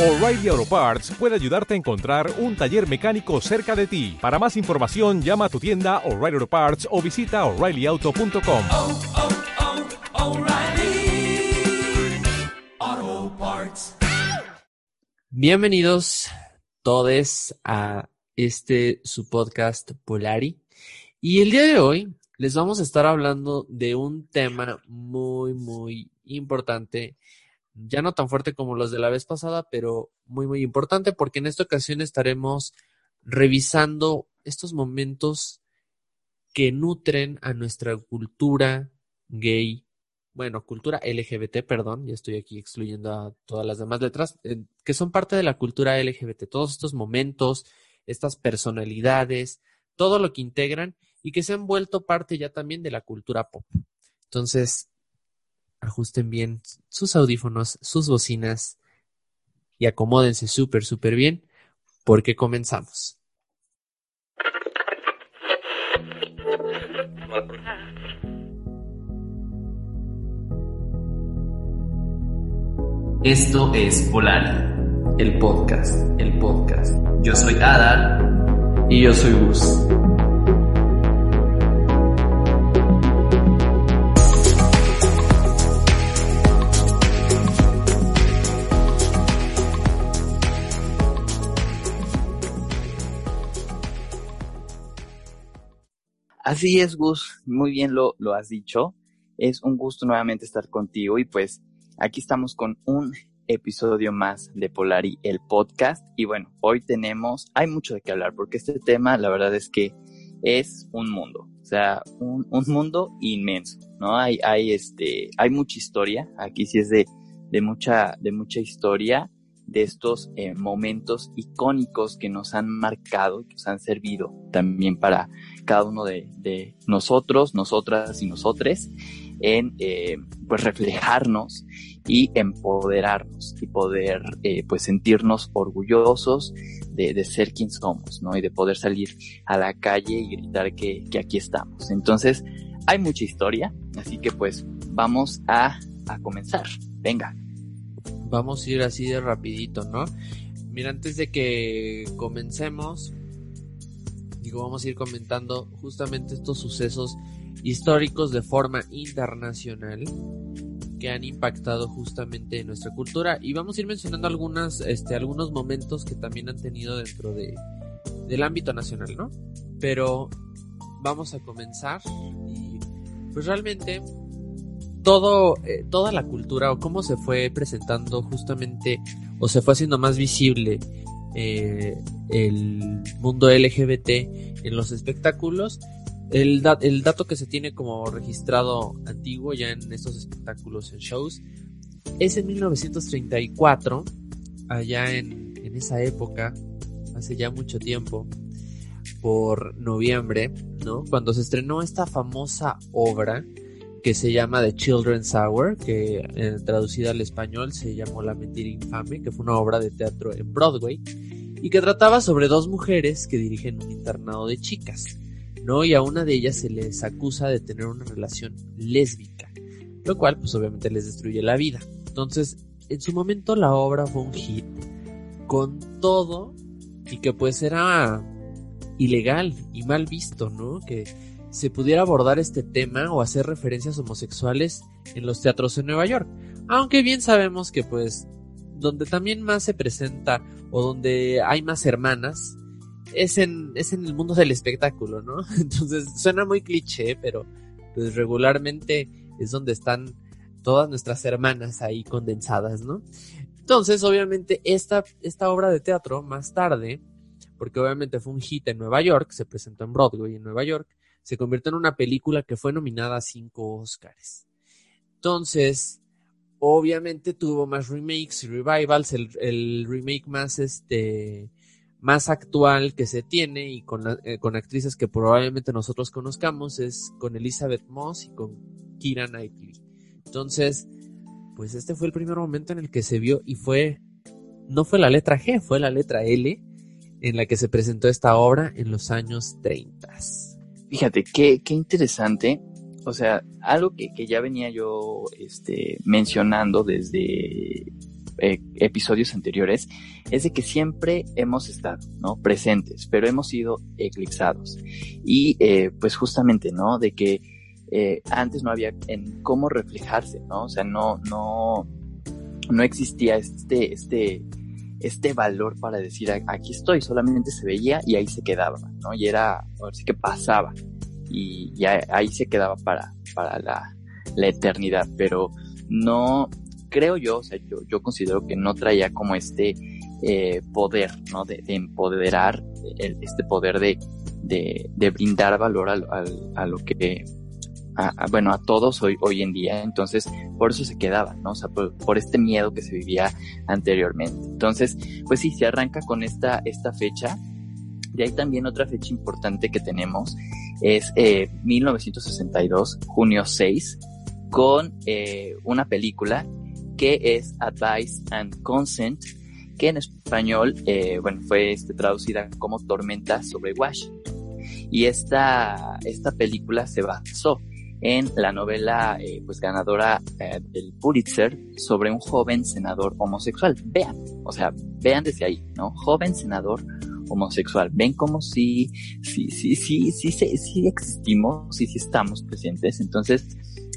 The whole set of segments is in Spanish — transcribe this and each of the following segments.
O'Reilly Auto Parts puede ayudarte a encontrar un taller mecánico cerca de ti. Para más información, llama a tu tienda O'Reilly Auto Parts o visita oreillyauto.com. oh, oh, Parts. Bienvenidos todos a este su podcast Polari. Y el día de hoy les vamos a estar hablando de un tema muy, muy importante. Ya no tan fuerte como los de la vez pasada, pero muy, muy importante porque en esta ocasión estaremos revisando estos momentos que nutren a nuestra cultura gay, bueno, cultura LGBT, perdón, ya estoy aquí excluyendo a todas las demás letras, eh, que son parte de la cultura LGBT, todos estos momentos, estas personalidades, todo lo que integran y que se han vuelto parte ya también de la cultura pop. Entonces, ajusten bien sus audífonos, sus bocinas y acomódense súper, súper bien porque comenzamos. Esto es Polari, el podcast, el podcast. Yo soy Adal Y yo soy Gus. Así es, Gus, muy bien lo, lo has dicho. Es un gusto nuevamente estar contigo y pues aquí estamos con un episodio más de Polari, el podcast. Y bueno, hoy tenemos, hay mucho de qué hablar porque este tema, la verdad es que es un mundo, o sea, un, un mundo inmenso, ¿no? Hay, hay, este, hay mucha historia, aquí sí es de, de mucha, de mucha historia de estos eh, momentos icónicos que nos han marcado, que nos han servido también para cada uno de, nosotros, nosotras y nosotres, en eh, pues reflejarnos y empoderarnos y poder eh, pues sentirnos orgullosos de, de, ser quien somos, ¿no? Y de poder salir a la calle y gritar que, que aquí estamos. Entonces, hay mucha historia, así que pues vamos a, a comenzar. Venga vamos a ir así de rapidito, ¿no? Mira, antes de que comencemos, digo, vamos a ir comentando justamente estos sucesos históricos de forma internacional que han impactado justamente en nuestra cultura y vamos a ir mencionando algunas, este, algunos momentos que también han tenido dentro de, del ámbito nacional, ¿no? Pero vamos a comenzar y pues realmente todo, eh, toda la cultura o cómo se fue presentando justamente o se fue haciendo más visible eh, el mundo LGBT en los espectáculos. El, da el dato que se tiene como registrado antiguo ya en estos espectáculos en shows es en 1934, allá en, en esa época, hace ya mucho tiempo, por noviembre, ¿no? Cuando se estrenó esta famosa obra que se llama The Children's Hour, que eh, traducida al español se llamó La Mentira Infame, que fue una obra de teatro en Broadway, y que trataba sobre dos mujeres que dirigen un internado de chicas, ¿no? Y a una de ellas se les acusa de tener una relación lésbica, lo cual pues obviamente les destruye la vida. Entonces, en su momento la obra fue un hit, con todo, y que pues era ilegal y mal visto, ¿no? Que se pudiera abordar este tema o hacer referencias homosexuales en los teatros en Nueva York. Aunque bien sabemos que pues donde también más se presenta o donde hay más hermanas es en, es en el mundo del espectáculo, ¿no? Entonces suena muy cliché, pero pues regularmente es donde están todas nuestras hermanas ahí condensadas, ¿no? Entonces, obviamente, esta, esta obra de teatro más tarde, porque obviamente fue un hit en Nueva York, se presentó en Broadway en Nueva York, se convirtió en una película que fue nominada a cinco Oscars. Entonces, obviamente tuvo más remakes y revivals, el, remake más este más actual que se tiene y con, eh, con actrices que probablemente nosotros conozcamos es con Elizabeth Moss y con Kira Knightley. Entonces, pues este fue el primer momento en el que se vio y fue, no fue la letra G, fue la letra L en la que se presentó esta obra en los años 30. Fíjate, qué, qué interesante. O sea, algo que, que ya venía yo este, mencionando desde eh, episodios anteriores, es de que siempre hemos estado, ¿no? Presentes, pero hemos sido eclipsados. Y eh, pues justamente, ¿no? De que eh, antes no había en cómo reflejarse, ¿no? O sea, no, no, no existía este, este, este valor para decir aquí estoy, solamente se veía y ahí se quedaba, ¿no? Y era, así que pasaba y, ahí se quedaba para, para la, la eternidad, pero no, creo yo, o sea, yo, yo considero que no traía como este eh, poder, ¿no? De, empoderar, este poder de, de, de brindar valor a, a, lo que, bueno, a todos hoy, hoy en día. Entonces, por eso se quedaba, ¿no? O sea, por, este miedo que se vivía anteriormente. Entonces, pues sí, se arranca con esta, esta fecha. De ahí también otra fecha importante que tenemos es eh, 1962, junio 6, con eh, una película que es Advice and Consent, que en español, eh, bueno, fue este, traducida como Tormenta sobre Washington. Y esta, esta película se basó en la novela eh, pues ganadora eh, del Pulitzer sobre un joven senador homosexual. Vean, o sea, vean desde ahí, ¿no? Joven senador homosexual. Ven como si, sí, sí, sí, sí, sí, sí existimos y sí estamos presentes. Entonces,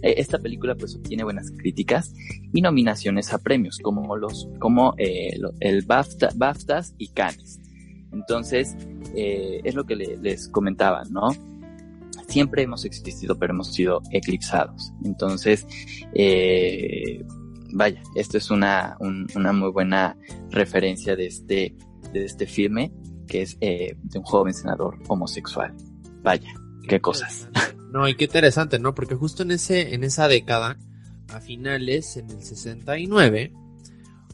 eh, esta película pues obtiene buenas críticas y nominaciones a premios como los como eh, el BAFTA, BAFTAs y Cannes. Entonces, eh, es lo que les comentaba, ¿no? Siempre hemos existido, pero hemos sido eclipsados. Entonces, vaya, esto es una, una muy buena referencia de este, de este filme, que es de un joven senador homosexual. Vaya, qué cosas. No, y qué interesante, ¿no? Porque justo en ese, en esa década, a finales, en el 69,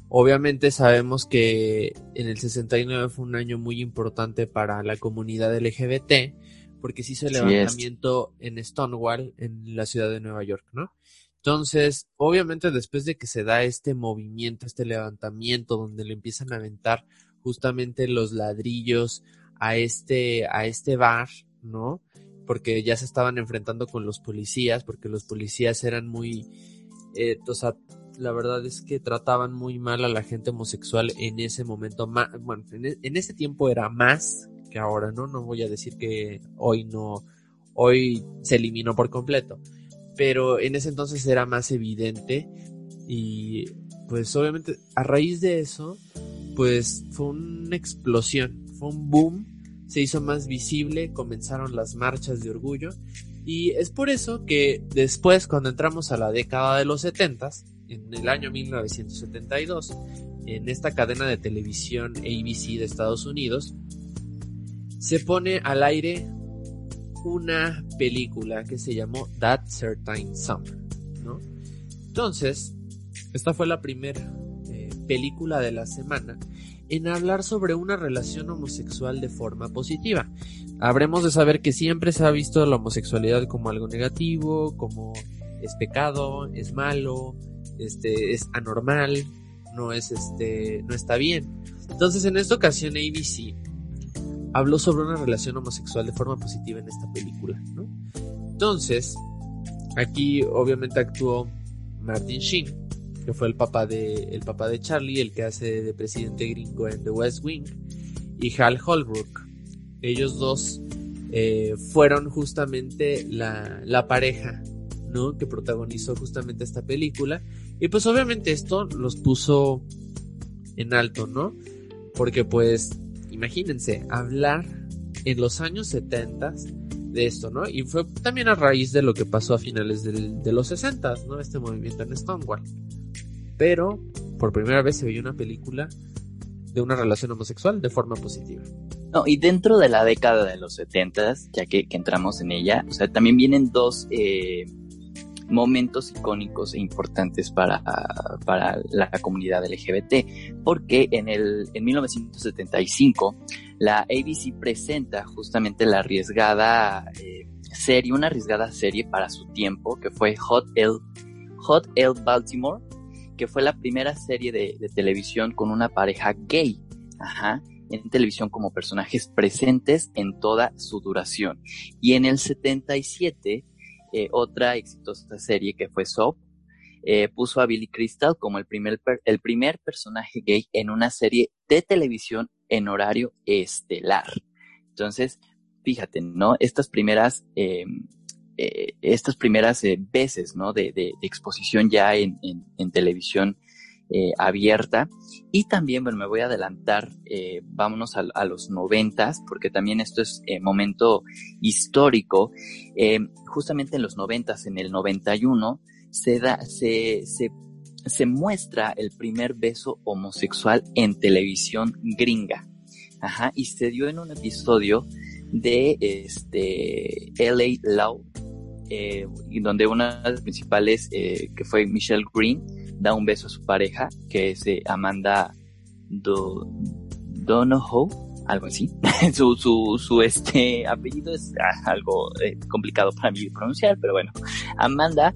obviamente sabemos que en el 69 fue un año muy importante para la comunidad LGBT, porque se hizo el levantamiento en Stonewall, en la ciudad de Nueva York, ¿no? Entonces, obviamente después de que se da este movimiento, este levantamiento, donde le empiezan a aventar justamente los ladrillos a este, a este bar, ¿no? porque ya se estaban enfrentando con los policías, porque los policías eran muy, eh, o sea, la verdad es que trataban muy mal a la gente homosexual en ese momento, bueno, e, en, ese tiempo era más que ahora, ¿no? No voy a decir que hoy no, hoy se eliminó por completo, pero en ese entonces era más evidente y pues obviamente a raíz de eso, pues fue una explosión, fue un boom se hizo más visible, comenzaron las marchas de orgullo y es por eso que después cuando entramos a la década de los 70, en el año 1972, en esta cadena de televisión ABC de Estados Unidos, se pone al aire una película que se llamó That Certain Summer, ¿no? Entonces, esta fue la primera eh, película de la semana en hablar sobre una relación homosexual de forma positiva. Habremos de saber que siempre se ha visto la homosexualidad como algo negativo, como es pecado, es malo, este, es anormal, no es este, no está bien. Entonces en esta ocasión ABC habló sobre una relación homosexual de forma positiva en esta película, ¿no? Entonces, aquí obviamente actuó Martin Sheen, que fue el papá de, el papá de Charlie, el que hace de presidente gringo en The West Wing, y Hal Holbrook. Ellos dos eh, fueron justamente la, la pareja, ¿no? Que protagonizó justamente esta película. Y pues obviamente esto los puso en alto, ¿no? Porque pues, imagínense, hablar en los años 70 de esto, ¿no? Y fue también a raíz de lo que pasó a finales de los 60, ¿no? Este movimiento en Stonewall pero por primera vez se veía una película de una relación homosexual de forma positiva. No, y dentro de la década de los 70, ya que, entramos en ella, o sea, también vienen dos eh, momentos icónicos e importantes para, para la comunidad LGBT, porque en, el, en 1975 la ABC presenta justamente la arriesgada eh, serie, una arriesgada serie para su tiempo, que fue Hot L, Hot L Baltimore, que fue la primera serie de, televisión con una pareja gay, ajá, en televisión como personajes presentes en toda su duración. Y en el 77, eh, otra exitosa serie que fue Soap, eh, puso a Billy Crystal como el primer, el primer personaje gay en una serie de televisión en horario estelar. Entonces, fíjate, ¿no? Estas primeras, eh, eh, estas primeras veces, ¿no? De, exposición ya en, en televisión abierta. Y también, bueno, me voy a adelantar, vámonos a, los noventas, porque también esto es momento histórico. justamente en los noventas, en el 91, se, da, se, se, se muestra el primer beso homosexual en televisión gringa. Ajá, y se dio en un episodio de este LA Law, eh, donde una de las principales, eh, que fue Michelle Green, da un beso a su pareja, que es eh, Amanda Do Donohoe, algo así. su, su, su este apellido es ah, algo eh, complicado para mí pronunciar, pero bueno, Amanda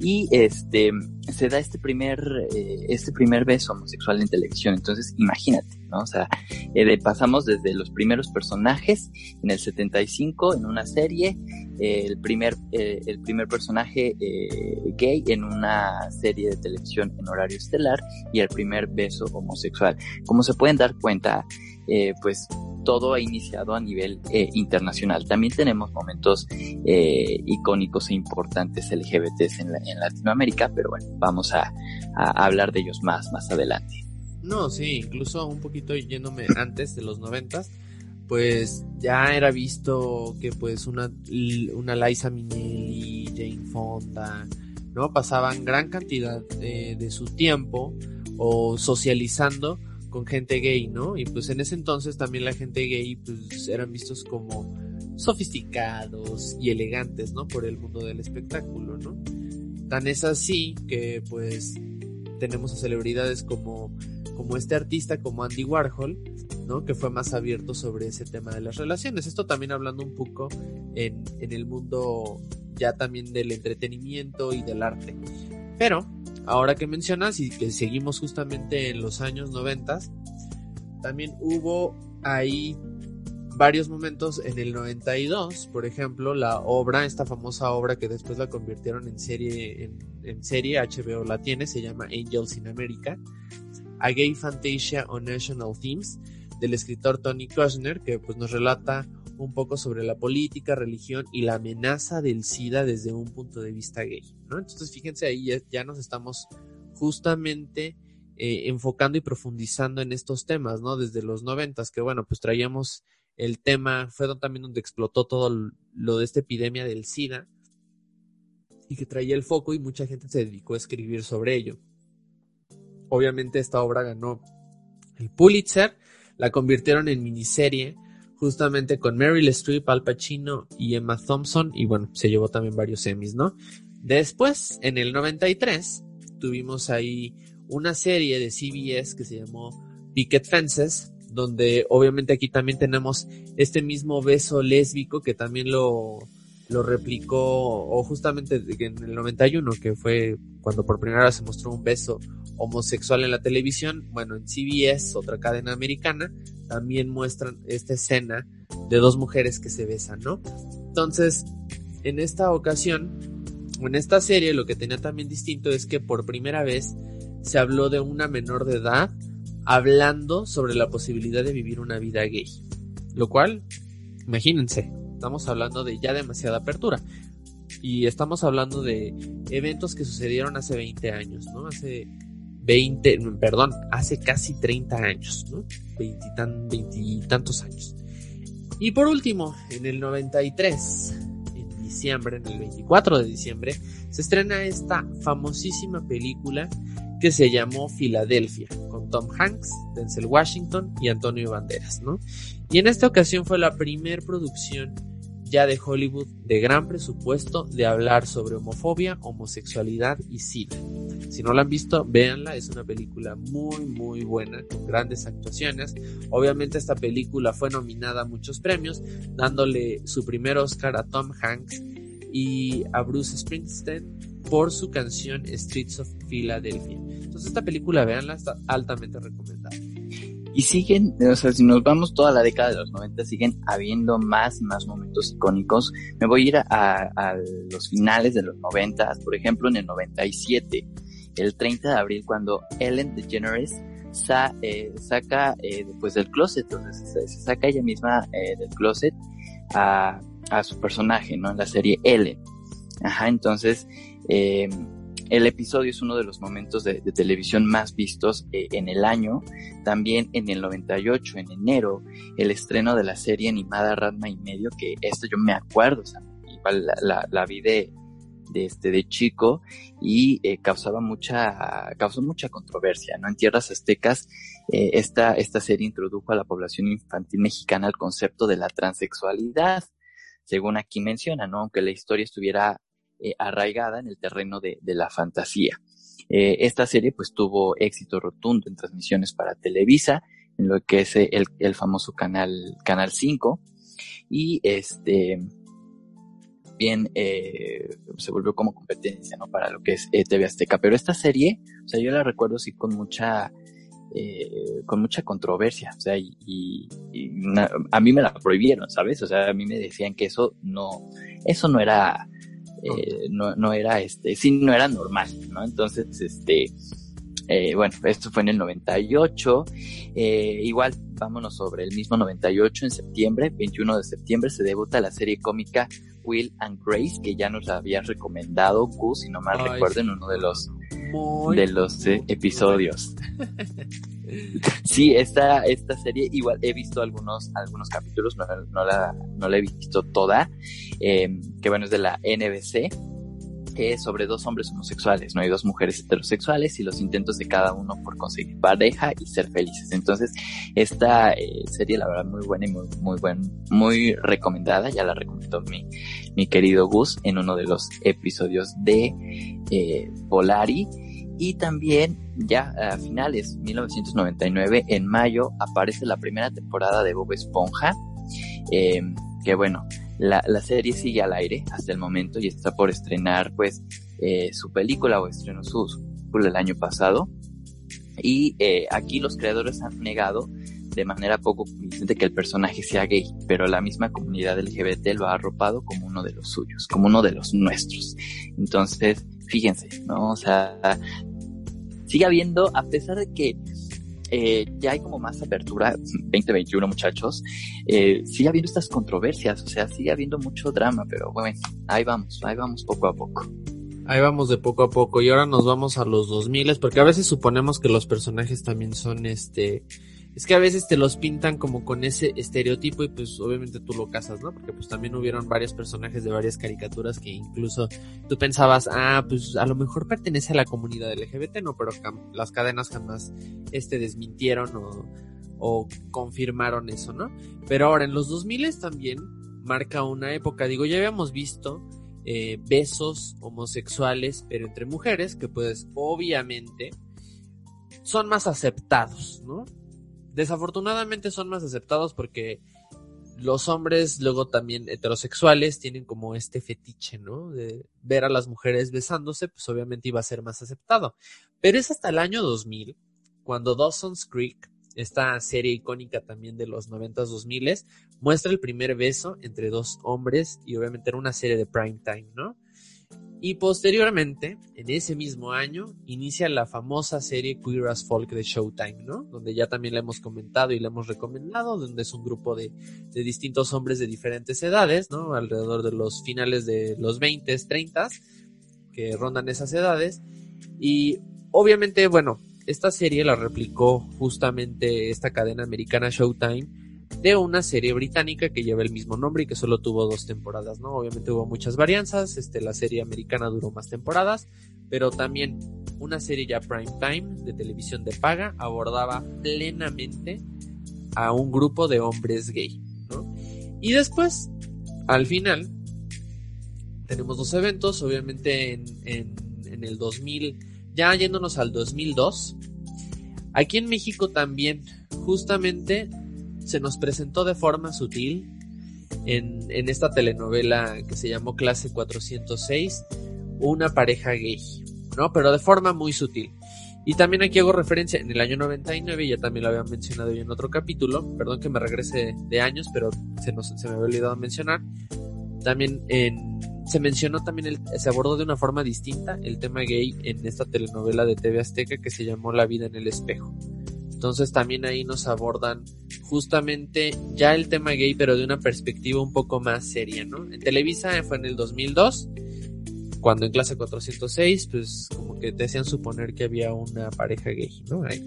y este se da este primer eh, este primer beso homosexual en televisión entonces imagínate o sea eh, pasamos desde los primeros personajes en el 75 en una serie eh, el primer eh, el primer personaje eh, gay en una serie de televisión en horario estelar y el primer beso homosexual como se pueden dar cuenta eh, pues todo ha iniciado a nivel eh, internacional. También tenemos momentos eh, icónicos e importantes LGBTs en, en, Latinoamérica, pero bueno, vamos a, hablar de ellos más, más adelante. No, sí, incluso un poquito yéndome antes de los noventas, pues ya era visto que pues una, una Liza Minnelli, Jane Fonda, ¿no? Pasaban gran cantidad de, de su tiempo o socializando con gente gay, ¿no? Y pues en ese entonces también la gente gay pues eran vistos como sofisticados y elegantes, ¿no? Por el mundo del espectáculo, ¿no? Tan es así que pues tenemos a celebridades como, como este artista, como Andy Warhol, ¿no? Que fue más abierto sobre ese tema de las relaciones. Esto también hablando un poco en, en el mundo ya también del entretenimiento y del arte. Pero ahora que mencionas y que seguimos justamente en los años 90, también hubo ahí varios momentos en el 92, por ejemplo, la obra, esta famosa obra que después la convirtieron en serie, en, en serie HBO la tiene, se llama Angels in America, A Gay Fantasia on National Themes, del escritor Tony Kushner, que pues nos relata un poco sobre la política, religión y la amenaza del SIDA desde un punto de vista gay, ¿no? Entonces, fíjense ahí, ya, nos estamos justamente eh, enfocando y profundizando en estos temas, ¿no? Desde los noventas, que bueno, pues traíamos el tema, fue también donde explotó todo lo de esta epidemia del SIDA y que traía el foco y mucha gente se dedicó a escribir sobre ello. Obviamente esta obra ganó el Pulitzer, la convirtieron en miniserie justamente con Meryl Streep, Al Pacino y Emma Thompson, y bueno, se llevó también varios Emmys, ¿no? Después, en el 93, tuvimos ahí una serie de CBS que se llamó Picket Fences, donde obviamente aquí también tenemos este mismo beso lésbico que también lo, lo replicó, o justamente en el 91, que fue cuando por primera vez se mostró un beso homosexual en la televisión, bueno, en CBS, otra cadena americana, también muestran esta escena de dos mujeres que se besan, ¿no? Entonces, en esta ocasión, en esta serie, lo que tenía también distinto es que por primera vez se habló de una menor de edad hablando sobre la posibilidad de vivir una vida gay. Lo cual, imagínense, estamos hablando de ya demasiada apertura. Y estamos hablando de eventos que sucedieron hace 20 años, ¿no? Hace 20, perdón, hace casi 30 años, ¿no? Veintitantos años. Y por último, en el 93, en diciembre, en el 24 de diciembre, se estrena esta famosísima película que se llamó Filadelfia, con Tom Hanks, Denzel Washington y Antonio Banderas, ¿no? Y en esta ocasión fue la primer producción ya de Hollywood de gran presupuesto de hablar sobre homofobia, homosexualidad y SIDA. Si no la han visto, véanla, es una película muy muy buena, con grandes actuaciones. Obviamente esta película fue nominada a muchos premios, dándole su primer Oscar a Tom Hanks y a Bruce Springsteen por su canción Streets of Philadelphia. Entonces esta película, véanla, está altamente recomendada. Y siguen, o sea, si nos vamos toda la década de los 90, siguen habiendo más y más momentos icónicos. Me voy a ir a, los finales de los 90, por ejemplo, en el 97, el 30 de abril, cuando Ellen DeGeneres sa, eh, saca eh, después del closet, entonces se, se saca ella misma eh, del closet a, a, su personaje, ¿no? En la serie Ellen. Ajá, entonces eh, el episodio es uno de los momentos de, televisión más vistos eh, en el año. También en el 98, en enero, el estreno de la serie animada Ratma y medio, que esto yo me acuerdo, o sea, igual la, la, la vi de, de este de chico y eh, causaba mucha causó mucha controversia no en tierras aztecas eh, esta esta serie introdujo a la población infantil mexicana el concepto de la transexualidad según aquí menciona no aunque la historia estuviera eh, arraigada en el terreno de, de la fantasía eh, esta serie pues tuvo éxito rotundo en transmisiones para Televisa en lo que es el, el famoso canal canal 5 y este bien eh, se volvió como competencia ¿no? para lo que es eh, TV Azteca. Pero esta serie, o sea, yo la recuerdo sí con mucha, eh, con mucha controversia, o sea, y, y, a mí me la prohibieron, ¿sabes? O sea, a mí me decían que eso no, eso no era, eh, no, no era este, sí, no era normal, ¿no? Entonces, este, eh, bueno, esto fue en el 98. Eh, igual, vámonos sobre el mismo 98, en septiembre, 21 de septiembre, se debuta la serie cómica Will and Grace, que ya nos la había recomendado Gus, si no mal Ay, recuerdo, en uno de los, Muy de los eh, episodios. Sí, esta, esta serie, igual he visto algunos, algunos capítulos, no, no la, no la he visto toda, eh, que bueno, es de la NBC, que es sobre dos hombres homosexuales, no hay dos mujeres heterosexuales y los intentos de cada uno por conseguir pareja y ser felices. Entonces, esta eh, serie, la verdad, muy buena y muy, muy buen, muy recomendada, ya la recomendó mi, mi querido Gus en uno de los episodios de eh, Polari. Y también ya a finales 1999, en mayo, aparece la primera temporada de Bob Esponja, eh, que bueno, la, la, serie sigue al aire hasta el momento y está por estrenar pues eh, su película o estrenó su, película el año pasado. Y eh, aquí los creadores han negado de manera poco convincente que el personaje sea gay, pero la misma comunidad LGBT lo ha arropado como uno de los suyos, como uno de los nuestros. Entonces, fíjense, ¿no? O sea, sigue habiendo, a pesar de que eh, ya hay como más apertura 2021 muchachos, eh, sigue habiendo estas controversias, o sea, sigue habiendo mucho drama, pero bueno, ahí vamos, ahí vamos poco a poco. Ahí vamos de poco a poco y ahora nos vamos a los 2000 porque a veces suponemos que los personajes también son este es que a veces te los pintan como con ese estereotipo y pues obviamente tú lo casas, ¿no? Porque pues también hubieron varios personajes de varias caricaturas que incluso tú pensabas, ah, pues a lo mejor pertenece a la comunidad LGBT, no, pero las cadenas jamás este desmintieron o, confirmaron eso, ¿no? Pero ahora en los 2000 también marca una época, digo, ya habíamos visto eh, besos homosexuales, pero entre mujeres, que pues obviamente son más aceptados, ¿no? Desafortunadamente son más aceptados porque los hombres luego también heterosexuales tienen como este fetiche, ¿no? De ver a las mujeres besándose, pues obviamente iba a ser más aceptado. Pero es hasta el año 2000, cuando Dawson's Creek, esta serie icónica también de los 90s 2000 muestra el primer beso entre dos hombres y obviamente era una serie de prime time, ¿no? Y posteriormente, en ese mismo año, inicia la famosa serie Queer as Folk de Showtime, ¿no? Donde ya también la hemos comentado y la hemos recomendado, donde es un grupo de, de distintos hombres de diferentes edades, ¿no? Alrededor de los finales de los 20, 30, que rondan esas edades. Y obviamente, bueno, esta serie la replicó justamente esta cadena americana Showtime de una serie británica que lleva el mismo nombre y que solo tuvo dos temporadas, ¿no? Obviamente hubo muchas varianzas, este, la serie americana duró más temporadas, pero también una serie ya prime time de televisión de paga abordaba plenamente a un grupo de hombres gay, ¿no? Y después, al final, tenemos dos eventos, obviamente en, en, en el 2000, ya yéndonos al 2002, aquí en México también, justamente se nos presentó de forma sutil en, en, esta telenovela que se llamó Clase 406 una pareja gay, ¿no? Pero de forma muy sutil. Y también aquí hago referencia en el año 99, ya también lo había mencionado yo en otro capítulo, perdón que me regrese de años, pero se, nos, se me había olvidado mencionar. También en, se mencionó también, el, se abordó de una forma distinta el tema gay en esta telenovela de TV Azteca que se llamó La vida en el espejo. Entonces también ahí nos abordan justamente ya el tema gay, pero de una perspectiva un poco más seria, ¿no? En Televisa fue en el 2002, cuando en clase 406, pues como que te hacían suponer que había una pareja gay, ¿no? Ahí.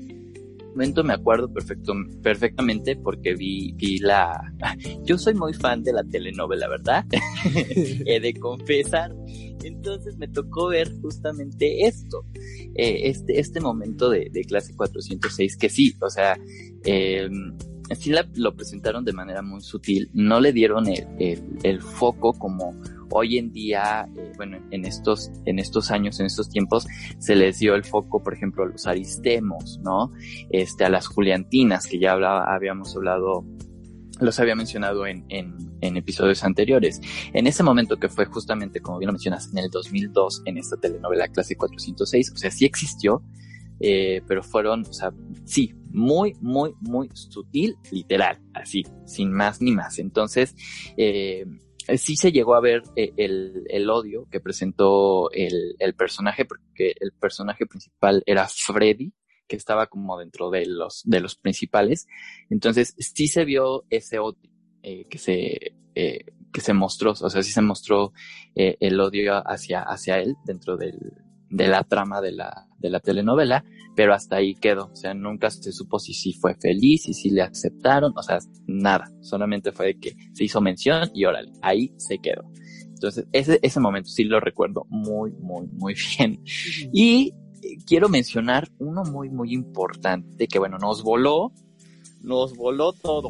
momento me acuerdo perfecto, perfectamente porque vi, vi la... Yo soy muy fan de la telenovela, ¿verdad? He de confesar. Entonces me tocó ver justamente esto, eh, este, este momento de, de, clase 406, que sí, o sea, eh, sí la, lo presentaron de manera muy sutil, no le dieron el, el, el foco como hoy en día, eh, bueno, en estos, en estos años, en estos tiempos, se les dio el foco, por ejemplo, a los aristemos, ¿no? Este, a las juliantinas, que ya hablaba, habíamos hablado los había mencionado en, en, en, episodios anteriores. En ese momento que fue justamente, como bien lo mencionas, en el 2002, en esta telenovela Clase 406, o sea, sí existió, eh, pero fueron, o sea, sí, muy, muy, muy sutil, literal, así, sin más ni más. Entonces, eh, sí se llegó a ver eh, el, el, odio que presentó el, el personaje, porque el personaje principal era Freddy, que estaba como dentro de los, de los principales. Entonces, sí se vio ese odio eh, que se, eh, que se mostró, o sea, sí se mostró eh, el odio hacia, hacia él dentro del, de la trama de la, de la telenovela, pero hasta ahí quedó. O sea, nunca se supo si sí fue feliz y si le aceptaron, o sea, nada. Solamente fue que se hizo mención y órale, ahí se quedó. Entonces, ese, ese momento sí lo recuerdo muy, muy, muy bien. Y quiero mencionar uno muy, muy importante que, bueno, nos voló, nos voló todo.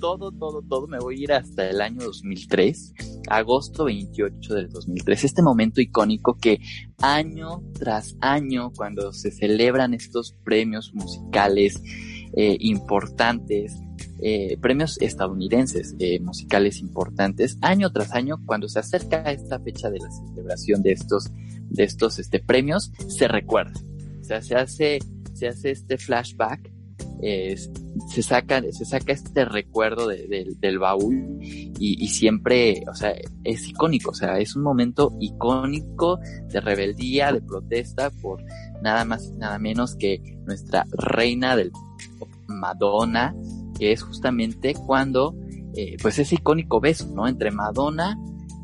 Todo, todo, todo. Me voy a ir hasta el año 2003, agosto 28 del 2003. Este momento icónico que año tras año, cuando se celebran estos premios musicales eh, importantes, eh, premios estadounidenses eh, musicales importantes, año tras año, cuando se acerca esta fecha de la celebración de estos de estos este, premios se recuerda. O sea, se hace, se hace este flashback, se saca, se saca este recuerdo de, de, del baúl y, y, siempre, o sea, es icónico, o sea, es un momento icónico de rebeldía, de protesta por nada más, nada menos que nuestra reina del Madonna, que es justamente cuando, eh, pues ese icónico beso, ¿no? Entre Madonna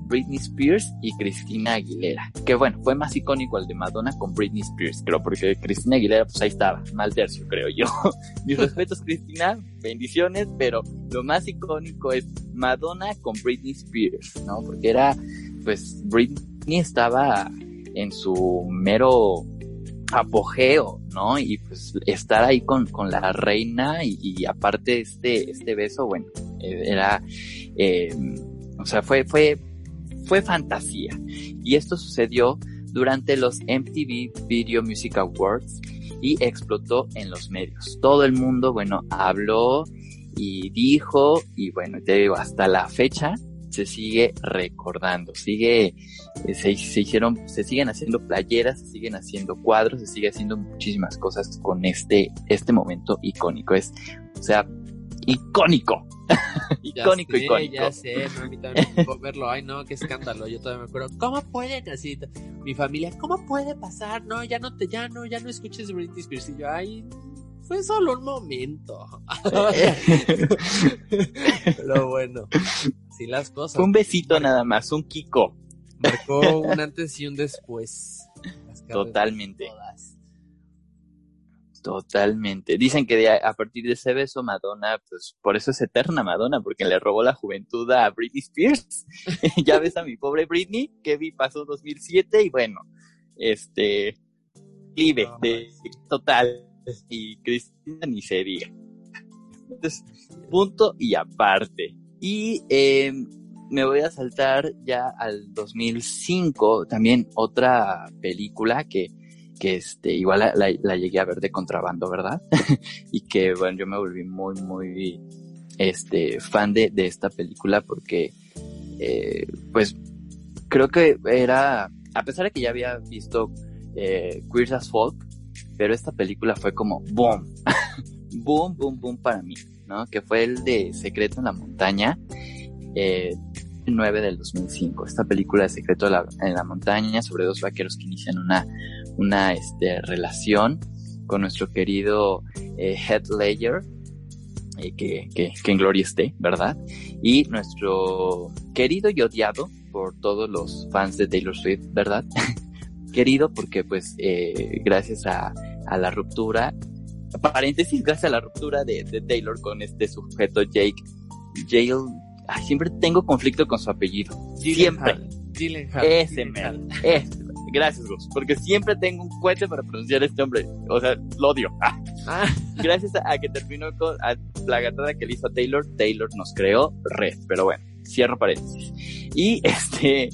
Britney Spears y Cristina Aguilera. Que bueno, fue más icónico el de Madonna con Britney Spears, creo, porque Cristina Aguilera, pues ahí estaba, mal tercio, creo yo. Mis respetos, Cristina, bendiciones, pero lo más icónico es Madonna con Britney Spears, ¿no? Porque era, pues, Britney estaba en su mero apogeo, ¿no? Y pues estar ahí con, con la reina y, aparte este, este beso, bueno, era, eh, o sea, fue, fue fue fantasía. Y esto sucedió durante los MTV Video Music Awards y explotó en los medios. Todo el mundo, bueno, habló y dijo, y bueno, te digo, hasta la fecha se sigue recordando, sigue, se, se, hicieron, se siguen haciendo playeras, se siguen haciendo cuadros, se sigue haciendo muchísimas cosas con este, este momento icónico. Es, o sea, icónico. icónico, ya sé, icónico. Ya sé, no, a mí también me tocó verlo. Ay, no, qué escándalo. Yo todavía me acuerdo. ¿Cómo pueden así? Mi familia, ¿cómo puede pasar? No, ya no te, ya no, ya no escuches Britney Spears. Y yo, ay, fue solo un momento. Pero bueno, así las cosas. Fue un besito nada más, un Kiko. Marcó un antes y un después. Totalmente. Todas. Totalmente. Dicen que de a, partir de ese beso, Madonna, pues por eso es eterna Madonna, porque le robó la juventud a Britney Spears. ya ves a mi pobre Britney, que vi pasó 2007 y bueno, este, vive, de, total. Y Cristina ni se diga. Entonces, punto y aparte. Y eh, me voy a saltar ya al 2005, también otra película que que este, igual la, llegué a ver de contrabando, ¿verdad? y que, bueno, yo me volví muy, muy, este, fan de, de esta película porque, eh, pues, creo que era, a pesar de que ya había visto eh, Queers as Folk, pero esta película fue como boom, boom, boom, boom para mí, ¿no? Que fue el de Secreto en la Montaña, eh, 9 del 2005. Esta película de Secreto en la, Montaña sobre dos vaqueros que inician una, una este, relación con nuestro querido eh, Heath Ledger, eh, que, que, que en gloria esté, ¿verdad? Y nuestro querido y odiado por todos los fans de Taylor Swift, ¿verdad? querido porque pues eh, gracias a, a la ruptura, paréntesis, gracias a la ruptura de, de Taylor con este sujeto Jake, Jale, ay, siempre tengo conflicto con su apellido, siempre. Gyllenhaal, Ese man, ese. Gracias, Gus, porque siempre tengo un cohete para pronunciar este hombre. O sea, lo odio. Ah, Ah, gracias a, a que terminó con a la gatada que le hizo a Taylor, Taylor nos creó Red. Pero bueno, cierro paréntesis. Y este,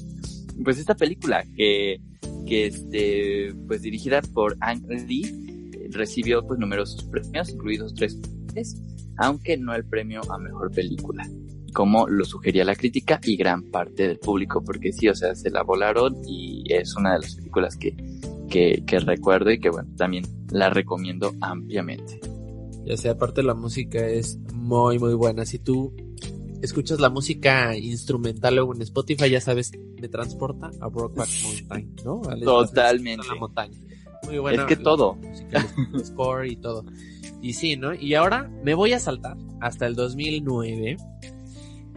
pues esta película que, que este, pues dirigida por Ang Lee, eh, recibió pues numerosos premios, incluidos tres, premios, aunque no el premio a mejor película como lo sugería la crítica y gran parte del público, porque sí, o sea, se la volaron y es una de las películas que, que, que recuerdo y que bueno, también la recomiendo ampliamente. Ya sea, aparte la música es muy, muy buena. Si tú escuchas la música instrumental luego en Spotify, ya sabes, me transporta a Brokeback Mountain, ¿no? Al- Totalmente. a la montaña. Muy buena. Es que todo. música, el score y todo. Y sí, ¿no? Y ahora me voy a saltar hasta el 2009,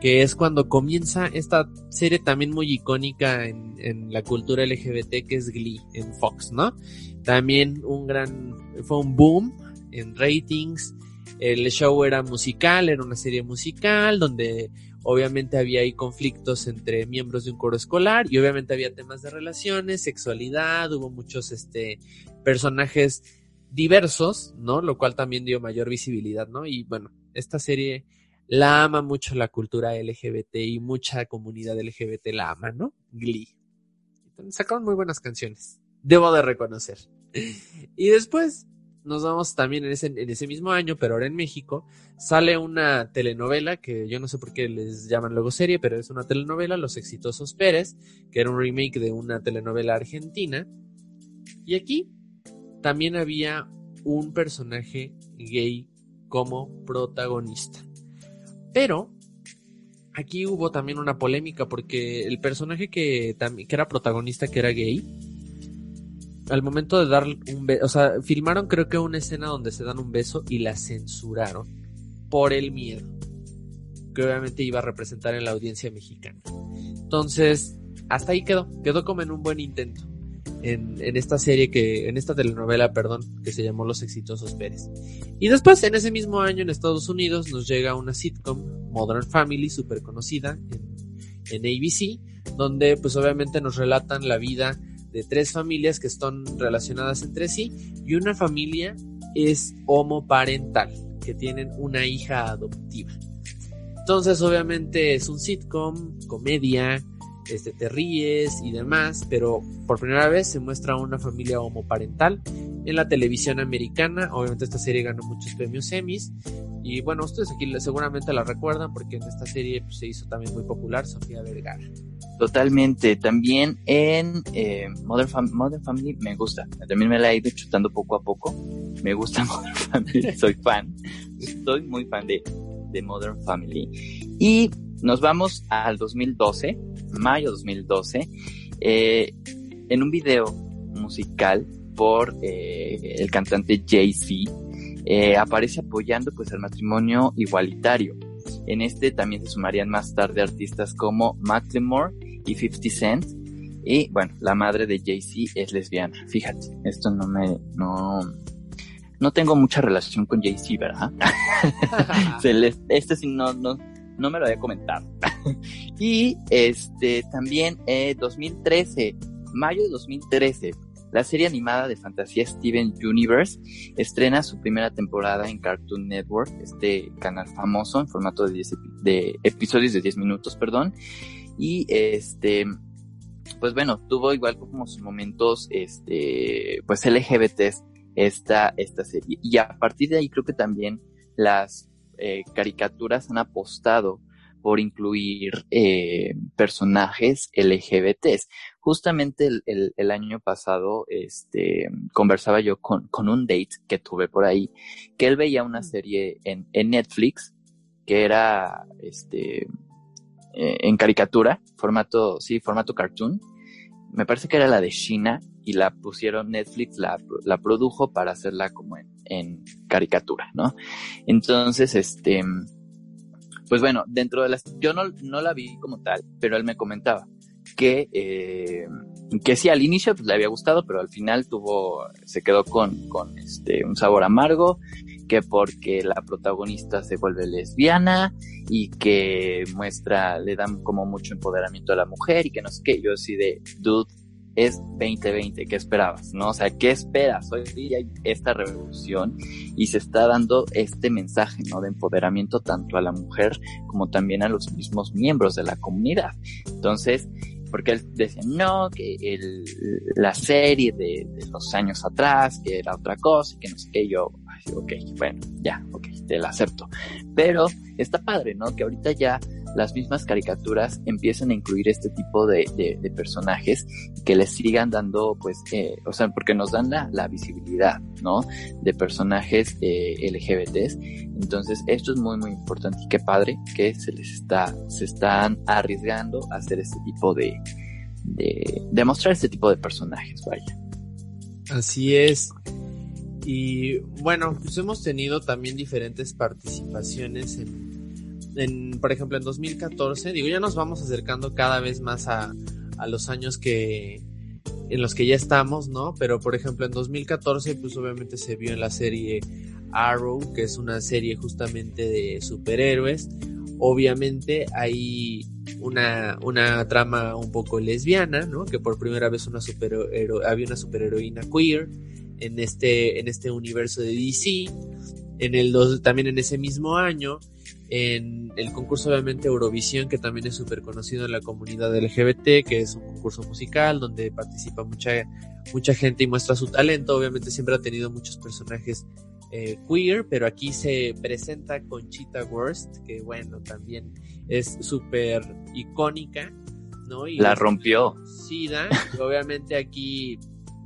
que es cuando comienza esta serie también muy icónica en, en la cultura LGBT, que es Glee, en Fox, ¿no? También un gran, fue un boom en ratings. El show era musical, era una serie musical donde obviamente había ahí conflictos entre miembros de un coro escolar y obviamente había temas de relaciones, sexualidad, hubo muchos este personajes diversos, ¿no? Lo cual también dio mayor visibilidad, ¿no? Y bueno, esta serie la ama mucho la cultura LGBT y mucha comunidad LGBT la ama, ¿no? Glee. Sacaron muy buenas canciones. Debo de reconocer. Y después nos vamos también en ese, en ese mismo año, pero ahora en México, sale una telenovela que yo no sé por qué les llaman luego serie, pero es una telenovela, Los Exitosos Pérez, que era un remake de una telenovela argentina. Y aquí también había un personaje gay como protagonista. Pero aquí hubo también una polémica porque el personaje que, que era protagonista, que era gay, al momento de dar un beso, o sea, filmaron creo que una escena donde se dan un beso y la censuraron por el miedo que obviamente iba a representar en la audiencia mexicana. Entonces, hasta ahí quedó, quedó como en un buen intento en, en esta serie que, en esta telenovela, perdón, que se llamó Los Exitosos Pérez. Y después, en ese mismo año en Estados Unidos, nos llega una sitcom, Modern Family, súper conocida en, en ABC, donde pues obviamente nos relatan la vida de tres familias que están relacionadas entre sí y una familia es homoparental, que tienen una hija adoptiva. Entonces, obviamente es un sitcom, comedia, este, te ríes y demás, pero por primera vez se muestra una familia homoparental en la televisión americana. Obviamente esta serie ganó muchos premios Emmys. Y bueno, ustedes aquí seguramente la recuerdan porque en esta serie pues, se hizo también muy popular Sofía Vergara. Totalmente. También en eh, Modern, Fam- Modern Family me gusta. También me la he ido chutando poco a poco. Me gusta Modern Family. Soy fan. Soy muy fan de, de Modern Family. Y nos vamos al 2012, mayo 2012, eh, en un video musical por eh, el cantante Jay-Z. eh, aparece apoyando pues el matrimonio igualitario. En este también se sumarían más tarde artistas como Macklemore y 50 Cent. Y bueno, la madre de Jay-Z es lesbiana. Fíjate, esto no me, no, no tengo mucha relación con Jay-Z, ¿verdad? Este sí no, no, no me lo había comentado. y este, también, eh, 2013, mayo de 2013, la serie animada de fantasía Steven Universe estrena su primera temporada en Cartoon Network, este canal famoso en formato de, 10 epi- de episodios de 10 minutos, perdón. Y este, pues bueno, tuvo igual como sus momentos, este, pues LGBTs esta, esta serie. Y a partir de ahí creo que también las eh, caricaturas han apostado por incluir eh, personajes LGBTs. Justamente el, el, el, año pasado, este, conversaba yo con, con un date que tuve por ahí, que él veía una serie en, en Netflix que era, este, eh, en caricatura, formato, sí, formato cartoon. Me parece que era la de China y la pusieron Netflix, la, la produjo para hacerla como en, en caricatura, ¿no? Entonces, este, pues bueno, dentro de las, yo no, no la vi como tal, pero él me comentaba que, eh, que sí, al inicio pues, le había gustado, pero al final tuvo, se quedó con, con este, un sabor amargo, que porque la protagonista se vuelve lesbiana y que muestra, le dan como mucho empoderamiento a la mujer y que no sé qué, yo así de, dude, es 2020, ¿qué esperabas? ¿No? O sea, ¿qué esperas? Hoy día hay esta revolución y se está dando este mensaje, ¿no? De empoderamiento tanto a la mujer como también a los mismos miembros de la comunidad. Entonces, porque él decía, no, que la serie de, los años atrás, que era otra cosa, que no sé qué, yo, ok, bueno, ya, ok, te la acepto. Pero está padre, ¿no? Que ahorita ya las mismas caricaturas empiezan a incluir este tipo de, personajes que les sigan dando, pues, eh, o sea, porque nos dan la, la visibilidad, ¿no? De personajes eh, LGBTs. Entonces, esto es muy, muy importante y qué padre que se les está, se están arriesgando a hacer este tipo de, de, de mostrar este tipo de personajes, vaya. Así es. Y bueno, pues hemos tenido también diferentes participaciones en, en, por ejemplo, en 2014, digo, ya nos vamos acercando cada vez más a, a los años que, en los que ya estamos, ¿no? Pero por ejemplo en 2014 pues obviamente se vio en la serie Arrow, que es una serie justamente de superhéroes. Obviamente hay una, una trama un poco lesbiana, ¿no? Que por primera vez una superhero, había una superheroína queer en este, en este universo de DC. En el también en ese mismo año, en el concurso obviamente Eurovisión, que también es súper conocido en la comunidad LGBT, que es un concurso musical donde participa mucha, mucha gente y muestra su talento. Obviamente siempre ha tenido muchos personajes eh, queer, pero aquí se presenta Conchita Wurst, que bueno, también es súper icónica, ¿no? Y la rompió. Sida, y obviamente aquí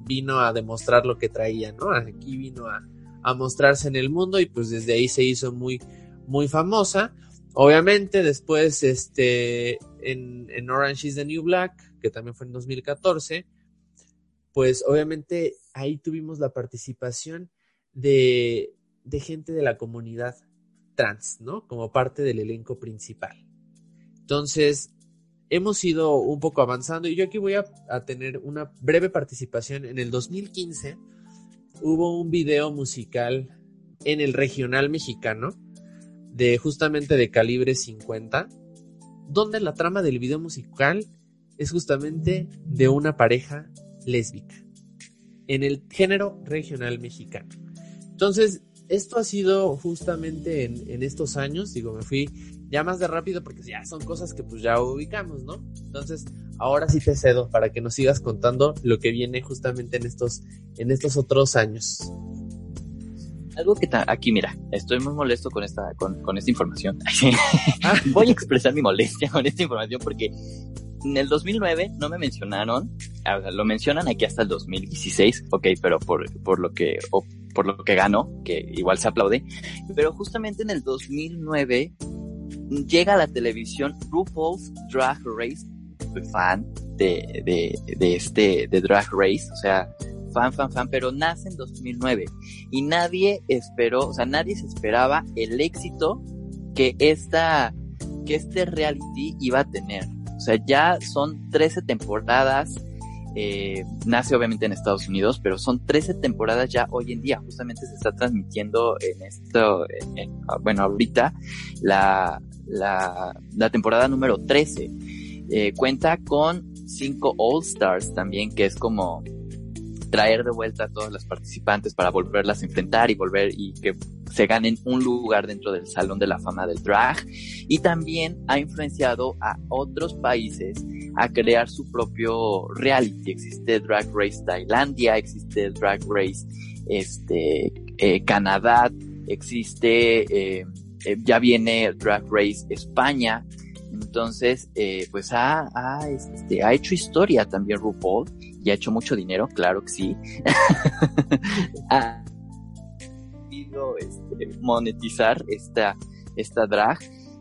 vino a demostrar lo que traía, ¿no? Aquí vino a, a mostrarse en el mundo y pues desde ahí se hizo muy, muy famosa. Obviamente después, este, en, Orange is the New Black, que también fue en 2014, pues obviamente ahí tuvimos la participación de, de gente de la comunidad trans, ¿no? Como parte del elenco principal. Entonces, hemos ido un poco avanzando y yo aquí voy a, a, tener una breve participación. En el 2015 hubo un video musical en el regional mexicano de justamente de calibre 50, donde la trama del video musical es justamente de una pareja lésbica en el género regional mexicano. Entonces, esto ha sido justamente en, en, estos años, digo, me fui ya más de rápido porque ya son cosas que pues ya ubicamos, ¿no? Entonces, ahora sí te cedo para que nos sigas contando lo que viene justamente en estos, en estos otros años. Algo que aquí, mira, estoy muy molesto con esta, con, con esta información. Voy a expresar mi molestia con esta información porque en el 2009 no me mencionaron, lo mencionan aquí hasta el 2016, ok, pero por, por lo que, o por lo que ganó, que igual se aplaude, pero justamente en el 2009 llega a la televisión RuPaul's Drag Race, soy fan de, de, de este, de Drag Race, o sea, fan, fan, fan, pero nace en 2009 y nadie esperó, o sea, nadie se esperaba el éxito que esta, que este reality iba a tener. O sea, ya son 13 temporadas, eh, nace obviamente en Estados Unidos, pero son 13 temporadas ya hoy en día. Justamente se está transmitiendo en esto, en, en, bueno, ahorita la, la, la temporada número 13. Eh, cuenta con cinco All Stars también, que es como traer de vuelta a todos los participantes para volverlas a enfrentar y volver y que se ganen un lugar dentro del Salón de la Fama del Drag. Y también ha influenciado a otros países a crear su propio reality. Existe Drag Race Tailandia, existe Drag Race este, eh, Canadá, existe, eh, eh, ya viene Drag Race España. Entonces, eh, pues ha, ha, este, ha hecho historia también RuPaul y ha hecho mucho dinero, claro que sí. ha podido este, monetizar esta, esta drag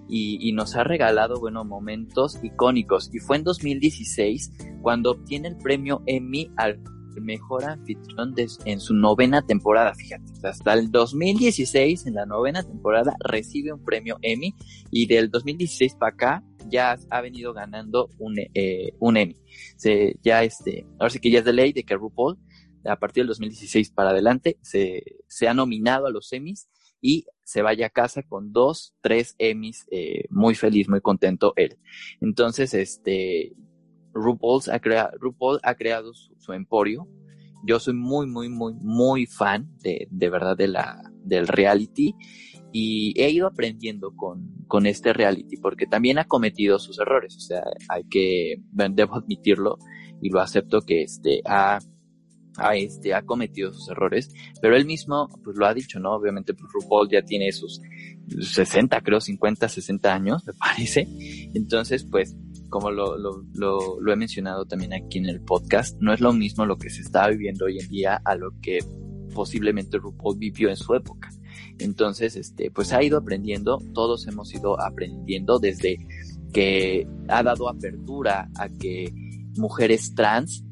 y, y, nos ha regalado, bueno, momentos icónicos. Y fue en 2016 cuando obtiene el premio Emmy al mejor anfitrión de, en su novena temporada, fíjate, hasta el 2016 en la novena temporada recibe un premio Emmy y del 2016 para acá ya ha venido ganando un, eh, un Emmy. Se, ya este, ahora sí que ya es de ley de que RuPaul a partir del 2016 para adelante se, se ha nominado a los Emmys y se vaya a casa con dos, tres Emmys, eh, muy feliz, muy contento él. Entonces, este, RuPaul ha, crea RuPaul ha creado su, emporio. Yo soy muy, muy, muy, muy fan de, de verdad de la, del reality y he ido aprendiendo con, con este reality porque también ha cometido sus errores. O sea, hay que, debo admitirlo y lo acepto que este ha, ha, este, ha cometido sus errores, pero él mismo pues lo ha dicho, ¿no? Obviamente pues RuPaul ya tiene sus 60, creo, 50, 60 años, me parece. Entonces, pues como lo, lo, lo, lo, he mencionado también aquí en el podcast, no es lo mismo lo que se está viviendo hoy en día a lo que posiblemente RuPaul vivió en su época. Entonces, este, pues ha ido aprendiendo, todos hemos ido aprendiendo desde que ha dado apertura a que mujeres trans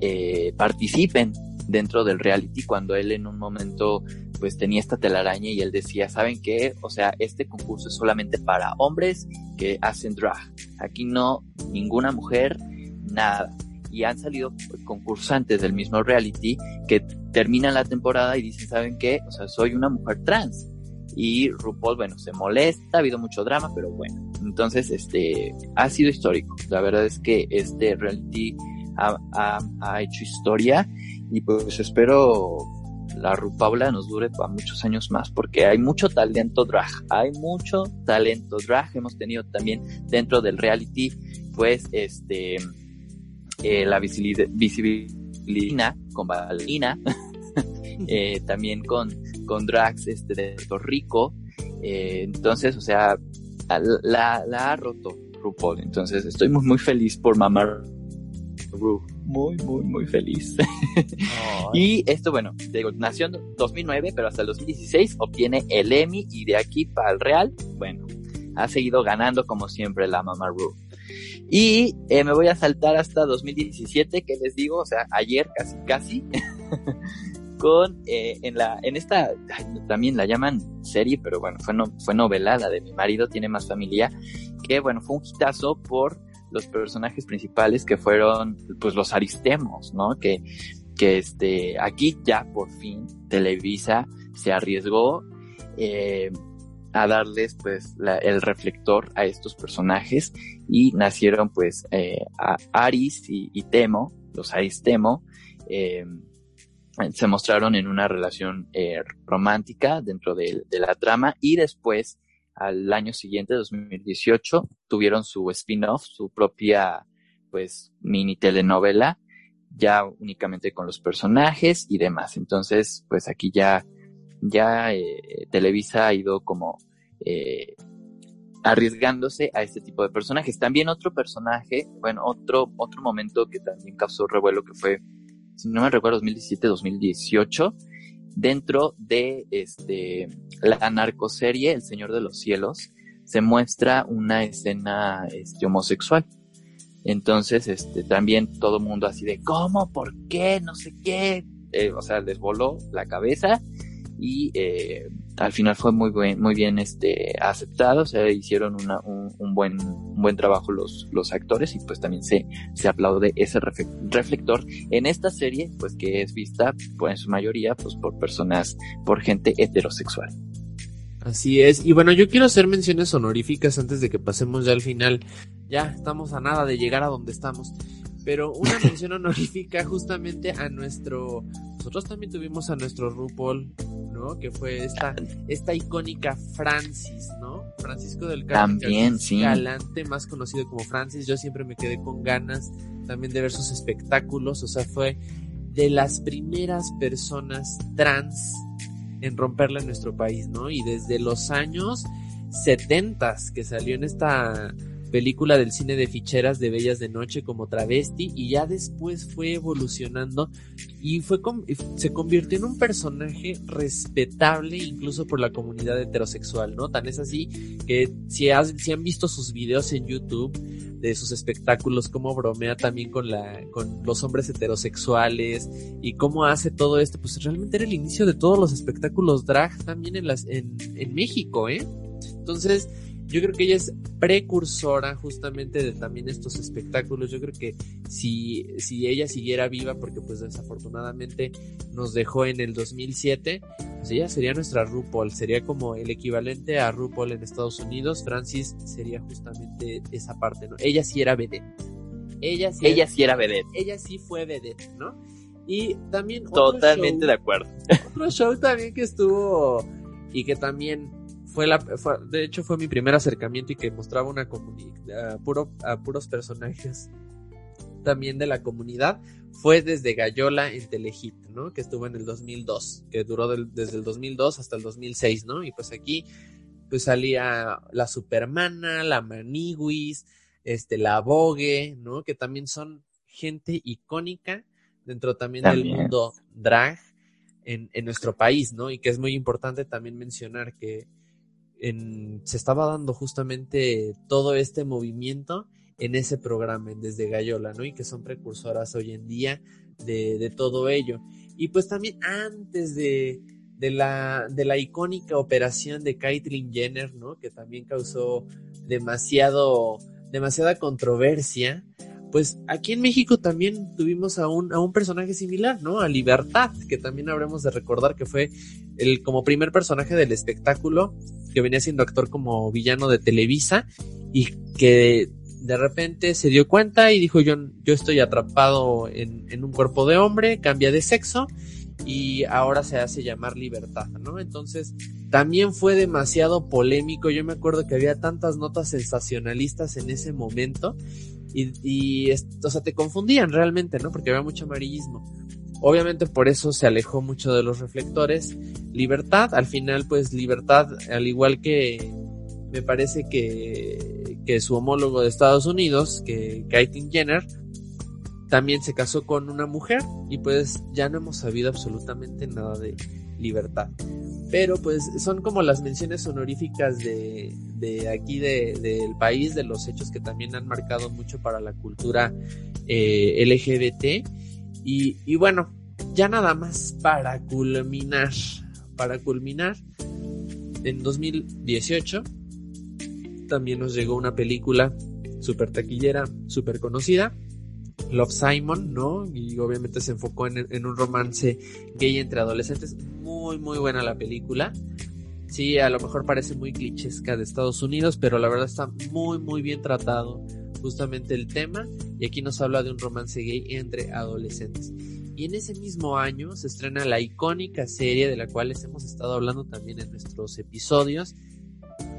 eh, participen dentro del reality cuando él en un momento pues tenía esta telaraña y él decía, ¿saben qué? O sea, este concurso es solamente para hombres que hacen drag. Aquí no, ninguna mujer, nada. Y han salido concursantes del mismo reality que terminan la temporada y dicen, ¿saben qué? O sea, soy una mujer trans. Y RuPaul, bueno, se molesta, ha habido mucho drama, pero bueno. Entonces, este, ha sido histórico. La verdad es que este reality ha, ha, ha hecho historia y pues espero la Rupaula nos dure para muchos años más, porque hay mucho talento drag, hay mucho talento drag. Hemos tenido también dentro del reality, pues, este, eh, la visibilidad con Valina, eh, también con, con drags este, de Puerto Rico. Eh, entonces, o sea, la, ha roto RuPaul. Entonces, estoy muy, muy feliz por mamar Ru muy, muy, muy feliz. Oh. y esto, bueno, digo, nació en 2009, pero hasta el 2016 obtiene el Emmy y de aquí para el Real, bueno, ha seguido ganando como siempre la Mama Ru. Y eh, me voy a saltar hasta 2017, que les digo, o sea, ayer casi, casi, con, eh, en la, en esta, ay, también la llaman serie, pero bueno, fue, no, fue novela, la de mi marido tiene más familia, que bueno, fue un hitazo por los personajes principales que fueron pues los aristemos, ¿no? Que, que este, aquí ya por fin Televisa se arriesgó eh, a darles pues el reflector a estos personajes y nacieron pues eh, a Aris y, y, Temo, los Aristemo, eh, se mostraron en una relación eh, romántica dentro de, de la trama y después al año siguiente, 2018, tuvieron su spin-off, su propia, pues, mini telenovela, ya únicamente con los personajes y demás. Entonces, pues aquí ya, ya eh, Televisa ha ido como eh, arriesgándose a este tipo de personajes. También otro personaje, bueno, otro, otro momento que también causó revuelo que fue, si no me recuerdo, 2017-2018, dentro de este, la narcoserie El Señor de los Cielos se muestra una escena este, homosexual. Entonces, este, también todo el mundo así de, ¿cómo? ¿Por qué? No sé qué. Eh, o sea, les voló la cabeza y eh, al final fue muy buen, muy bien este aceptado, o sea, hicieron una, un, buen un buen trabajo los, los actores y pues también se, se aplaude ese reflector en esta serie, pues que es vista pues, en su mayoría pues por personas, por gente heterosexual. Así es, y bueno, yo quiero hacer menciones honoríficas antes de que pasemos ya al final. Ya estamos a nada de llegar a donde estamos pero una mención honorífica justamente a nuestro nosotros también tuvimos a nuestro RuPaul, ¿no? Que fue esta esta icónica Francis, ¿no? Francisco del Carmen también, sí. Galante, más conocido como Francis. Yo siempre me quedé con ganas también de ver sus espectáculos, o sea, fue de las primeras personas trans en romperla en nuestro país, ¿no? Y desde los años setentas que salió en esta película del cine de ficheras de Bellas de Noche como travesti y ya después fue evolucionando y fue se convirtió en un personaje respetable incluso por la comunidad heterosexual, ¿no? Tan es así que si, si han visto sus videos en YouTube de sus espectáculos, cómo bromea también con la, con los hombres heterosexuales y cómo hace todo esto, pues realmente era el inicio de todos los espectáculos drag también en las, en, en México, ¿eh? Entonces, yo creo que ella es precursora justamente de también estos espectáculos. Yo creo que si, si ella siguiera viva, porque pues desafortunadamente nos dejó en el 2007, pues ella sería nuestra RuPaul, sería como el equivalente a RuPaul en Estados Unidos. Francis sería justamente esa parte, ¿no? Ella sí era vedette. Ella sí, ella era, sí era vedette. Ella sí fue vedette, ¿no? Y también... Totalmente de acuerdo. Otro show también que estuvo y que también fue la, de hecho fue mi primer acercamiento y que mostraba una comunidad, puro, a puros personajes también de la comunidad, fue desde Gallola en Telehit, ¿no? Que estuvo en el 2002, que duró desde el 2002 hasta el 2006, ¿no? Y pues aquí, pues salía la Supermana, la Maniguis, este, la Vogue, ¿no? Que también son gente icónica dentro también, también. del mundo drag en, en nuestro país, ¿no? Y que es muy importante también mencionar que se estaba dando justamente todo este movimiento en ese programa, Desde Gallola, ¿no? Y que son precursoras hoy en día de, todo ello. Y pues también antes de, de, la, de la icónica operación de Caitlyn Jenner, ¿no? Que también causó demasiado, demasiada controversia. Pues aquí en México también tuvimos a un, a un personaje similar, ¿no? A Libertad, que también habremos de recordar que fue el como primer personaje del espectáculo que venía siendo actor como villano de Televisa y que de repente se dio cuenta y dijo yo, yo estoy atrapado en, en un cuerpo de hombre, cambia de sexo y ahora se hace llamar libertad, ¿no? Entonces también fue demasiado polémico, yo me acuerdo que había tantas notas sensacionalistas en ese momento y, y o sea, te confundían realmente, ¿no? Porque había mucho amarillismo. Obviamente por eso se alejó mucho de los reflectores. Libertad, al final pues Libertad, al igual que me parece que, que su homólogo de Estados Unidos, que Caitlyn Jenner, también se casó con una mujer y pues ya no hemos sabido absolutamente nada de Libertad. Pero pues son como las menciones honoríficas de, de aquí del de, país, de los hechos que también han marcado mucho para la cultura eh, LGBT y, bueno, ya nada más para culminar, para culminar, en 2018 también nos llegó una película súper taquillera, súper conocida, Love Simon, ¿no? Y obviamente se enfocó en, en, un romance gay entre adolescentes. Muy, muy buena la película. Sí, a lo mejor parece muy clichesca de Estados Unidos, pero la verdad está muy, muy bien tratado justamente el tema y aquí nos habla de un romance gay entre adolescentes. Y en ese mismo año se estrena la icónica serie de la cual les hemos estado hablando también en nuestros episodios.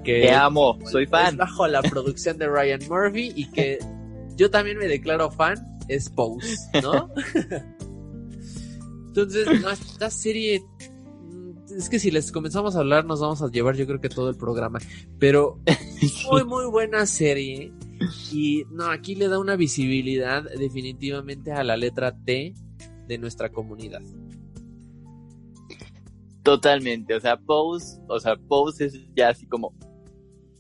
Que Te amo, soy fan. bajo la producción de Ryan Murphy y que yo también me declaro fan, es Pose, ¿no? Entonces, esta serie mm, es que si les comenzamos a hablar nos vamos a llevar yo creo que todo el programa, pero muy muy buena serie y no, aquí le da una visibilidad definitivamente a la letra T de nuestra comunidad. Totalmente, o sea, Pose, o sea, Pose es ya así como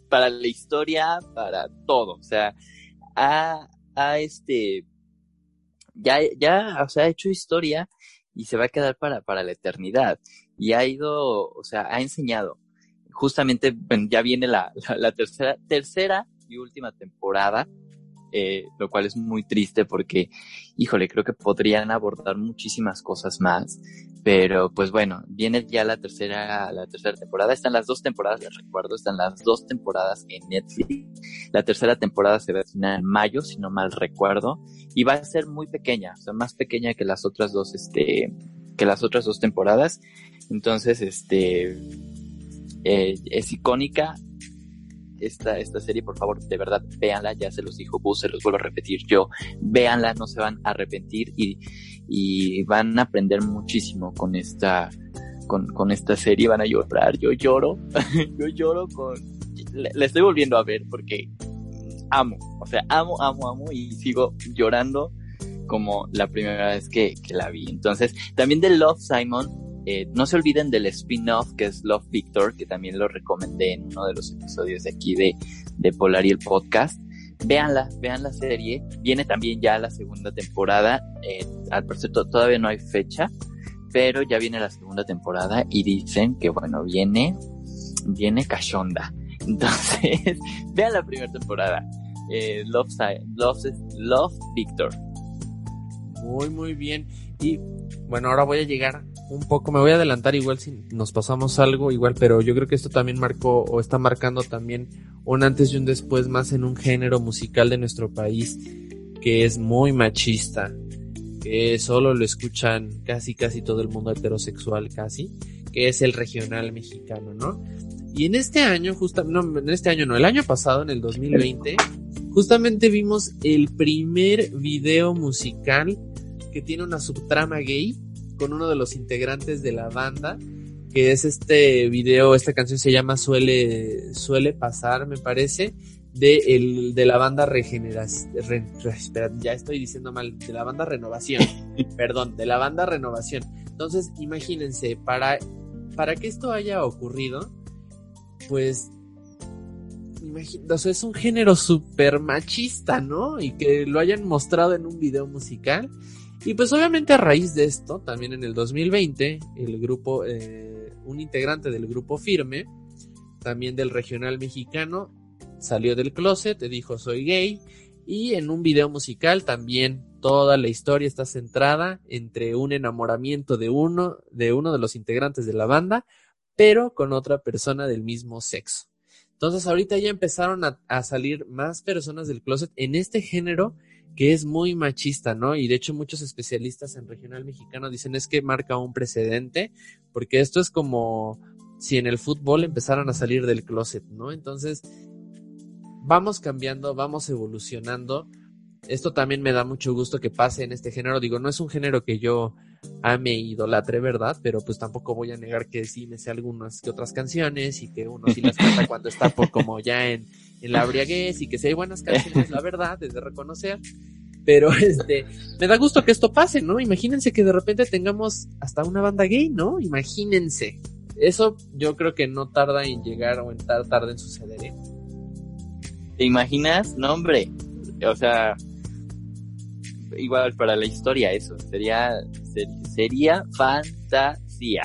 para la historia, para todo, o sea, ha, ha este, ya, ya, o sea, ha hecho historia y se va a quedar para, para la eternidad. Y ha ido, o sea, ha enseñado. Justamente, ya viene la, la tercera, tercera y última temporada, eh, lo cual es muy triste porque, híjole, creo que podrían abordar muchísimas cosas más, pero pues bueno, viene ya la tercera, la tercera temporada, están las dos temporadas, les recuerdo, están las dos temporadas en Netflix, la tercera temporada se va a estrenar en mayo, si no mal recuerdo, y va a ser muy pequeña, o sea, más pequeña que las otras dos, este, que las otras dos temporadas, entonces, este, eh, es icónica, esta, esta serie, por favor, de verdad, véanla, ya se los dijo Bus, se los vuelvo a repetir yo, véanla, no se van a arrepentir y, y van a aprender muchísimo con esta, con, con esta serie, van a llorar, yo lloro, yo lloro con, la estoy volviendo a ver porque amo, o sea, amo, amo, amo y sigo llorando como la primera vez que la vi. Entonces, también de Love Simon, eh, no se olviden del spin-off que es Love Victor, que también lo recomendé en uno de los episodios de aquí de, de Polar y el podcast. Véanla, vean la serie. Viene también ya la segunda temporada. Eh, al parecer to- todavía no hay fecha, pero ya viene la segunda temporada y dicen que bueno, viene, viene cachonda. Entonces, vean la primera temporada. Eh, Love, Love, Love Victor. Muy, muy bien. Y bueno, ahora voy a llegar un poco, me voy a adelantar igual si nos pasamos algo igual, pero yo creo que esto también marcó o está marcando también un antes y un después más en un género musical de nuestro país que es muy machista, que solo lo escuchan casi casi todo el mundo heterosexual casi, que es el regional mexicano, ¿no? Y en este año, justamente, no, en este año no, el año pasado, en el 2020, justamente vimos el primer video musical que tiene una subtrama gay con uno de los integrantes de la banda, que es este video, esta canción se llama Suele, Suele Pasar, me parece, de, el, de la banda Regeneración, espera, ya estoy diciendo mal, de la banda Renovación, perdón, de la banda Renovación. Entonces, imagínense, para, para que esto haya ocurrido, pues o sea, es un género súper machista, ¿no? Y que lo hayan mostrado en un video musical. Y pues obviamente a raíz de esto, también en el 2020, el grupo, eh, un integrante del grupo Firme, también del regional mexicano, salió del closet, dijo soy gay. Y en un video musical también toda la historia está centrada entre un enamoramiento de uno, de uno de los integrantes de la banda, pero con otra persona del mismo sexo. Entonces ahorita ya empezaron a, a, salir más personas del closet en este género que es muy machista, ¿no? Y de hecho muchos especialistas en regional mexicano dicen es que marca un precedente, porque esto es como si en el fútbol empezaran a salir del closet, ¿no? Entonces vamos cambiando, vamos evolucionando. Esto también me da mucho gusto que pase en este género. Digo, no es un género que yo ame e idolatre, ¿verdad? Pero pues tampoco voy a negar que sí me sé algunas que otras canciones y que uno sí las canta cuando está por como ya en, en la briaguez y que si hay buenas canciones, la verdad, es de reconocer. Pero este, me da gusto que esto pase, ¿no? Imagínense que de repente tengamos hasta una banda gay, ¿no? Imagínense. Eso yo creo que no tarda en llegar o en tar tarda en suceder, ¿eh? ¿Te imaginas? No, hombre. O sea, igual para la historia eso, sería, ser, sería fantasía.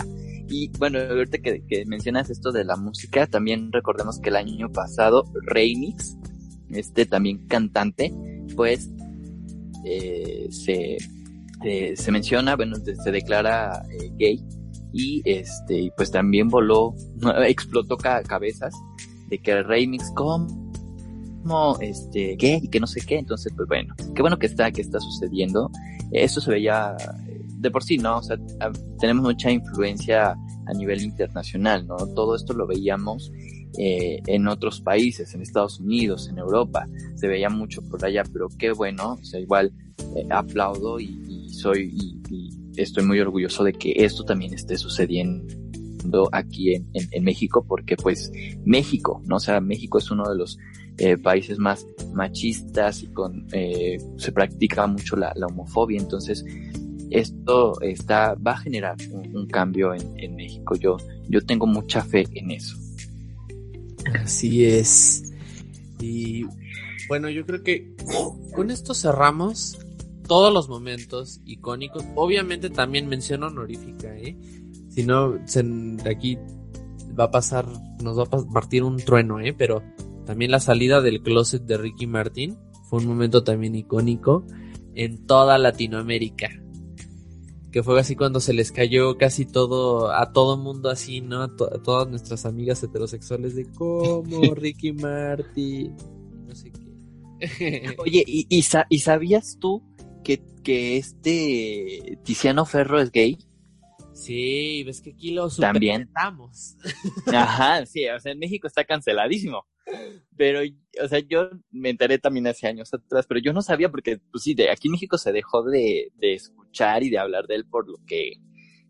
Y bueno, ahorita que, que, mencionas esto de la música, también recordemos que el año pasado Remix, este también cantante, pues eh, se, eh, se menciona, bueno, se declara eh, gay y este, pues también voló, explotó ca cabezas de que Remix, como este qué y que no sé qué. Entonces pues bueno qué bueno que está que está sucediendo. Esto se veía de por sí no o sea tenemos mucha influencia a nivel internacional no todo esto lo veíamos eh, en otros países en Estados Unidos en Europa. Se veía mucho por allá pero qué bueno o sea igual eh, aplaudo y, soy y, estoy muy orgulloso de que esto también esté sucediendo aquí en, en, en México porque pues México no o sea México es uno de los eh, países más machistas y con eh, se practica mucho la, la, homofobia. Entonces esto está va a generar un, cambio en, México. Yo yo tengo mucha fe en eso. Así es. Y bueno yo creo que con esto cerramos todos los momentos icónicos. Obviamente también mención honorífica eh si no se, aquí va a pasar nos va a partir un trueno eh pero también la salida del closet de Ricky Martin fue un momento también icónico en toda Latinoamérica. Que fue así cuando se les cayó casi todo, a todo mundo así, ¿no? A, to a todas nuestras amigas heterosexuales de cómo Ricky Martin, no sé qué. Oye, ¿y, y, sa ¿y sabías tú que, que este Tiziano Ferro es gay? Sí, ves que aquí lo También. Ajá, sí, o sea, en México está canceladísimo. Pero, o sea, yo me enteré también hace años atrás, pero yo no sabía porque, pues sí, de aquí en México se dejó de, de escuchar y de hablar de él por lo que,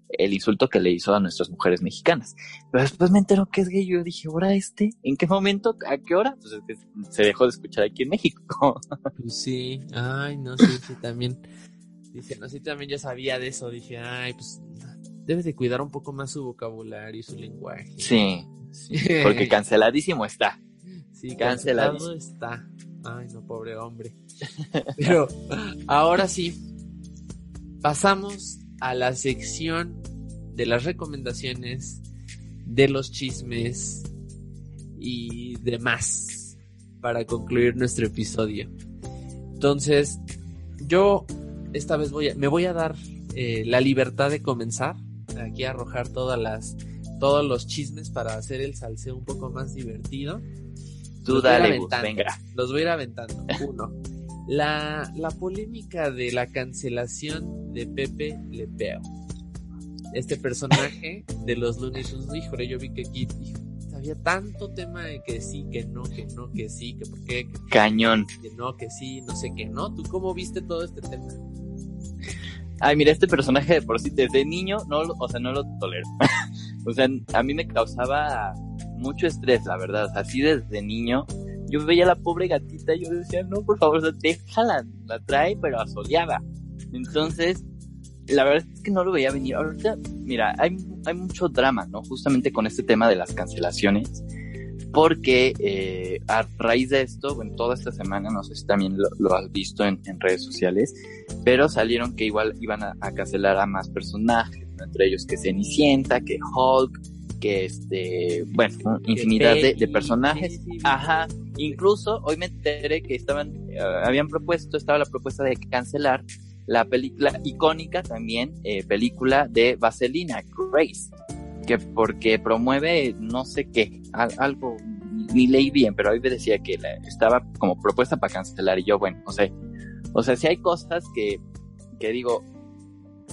el insulto que le hizo a nuestras mujeres mexicanas. Pero después me entero que es gay. Yo dije, ¿ahora este? ¿En qué momento? ¿A qué hora? Pues es que se dejó de escuchar aquí en México. Pues sí, ay, no, sí, sí, también. Dice, no, sí, también yo sabía de eso. Dije, ay, pues debe de cuidar un poco más su vocabulario y su lenguaje. Sí, Sí. porque canceladísimo está. Sí, cancelado está. Ay, no, pobre hombre. Pero ahora sí, pasamos a la sección de las recomendaciones, de los chismes y demás para concluir nuestro episodio. Entonces, yo esta vez voy a, me voy a dar eh, la libertad de comenzar aquí a arrojar todas las todos los chismes para hacer el salseo un poco más divertido. Tú Los voy a ir dale, Gus, aventando. venga. Los voy a ir aventando. Uno. La, la polémica de la cancelación de Pepe Le Pew. Este personaje de los Looney Tunes. Híjole, yo vi que aquí hijo, había tanto tema de que sí, que no, que no, que sí, que por qué, que, Cañón. que no, que sí, no sé qué no. ¿Tú cómo viste todo este tema? Ay, mira, este personaje de por sí, desde niño, no, lo- o sea, no lo tolero. o sea, a mí me causaba mucho estrés, la verdad. Así desde niño, yo veía a la pobre gatita y yo decía, no, por favor, déjala, la trae, pero asoleada. Entonces, la verdad es que no lo veía venir. Ahorita, mira, hay, hay mucho drama, ¿no? Justamente con este tema de las cancelaciones. Porque eh, a raíz de esto, bueno, toda esta semana, no sé si también lo, lo has visto en, en redes sociales, pero salieron que igual iban a, a cancelar a más personajes, ¿no? entre ellos que Cenicienta, que Hulk, que este, bueno, ¿no? infinidad de, personajes. Ajá, incluso hoy me enteré que estaban, eh, habían propuesto, estaba la propuesta de cancelar la película icónica también, eh, película de Vaselina, Grace, que porque promueve no sé qué, al- algo, ni leí bien, pero hoy me decía que la- estaba como propuesta para cancelar y yo, bueno, o sea, o sea, si hay cosas que, que digo,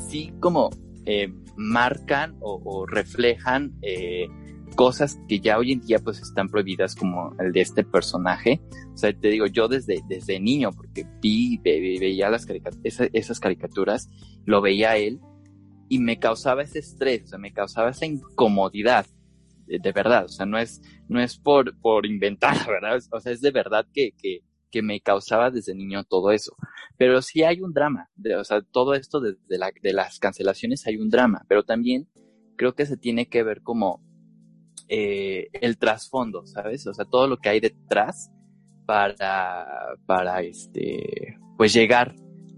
sí como eh, marcan o, reflejan eh, cosas que ya hoy en día pues están prohibidas como el de este personaje. O sea, te digo, yo desde, desde niño, porque vi, ve- veía las carica- esa- esas caricaturas, lo veía él y me causaba ese estrés, o sea, me causaba esa incomodidad. De, de verdad, o sea, no es, no es por, por inventar, ¿verdad? O sea, es de verdad que, que, que me causaba desde niño todo eso. Pero sí hay un drama, de- o sea, todo esto de, la, de las cancelaciones hay un drama, pero también creo que se tiene que ver como eh, el trasfondo, ¿sabes? O sea, todo lo que hay detrás para, para este, pues llegar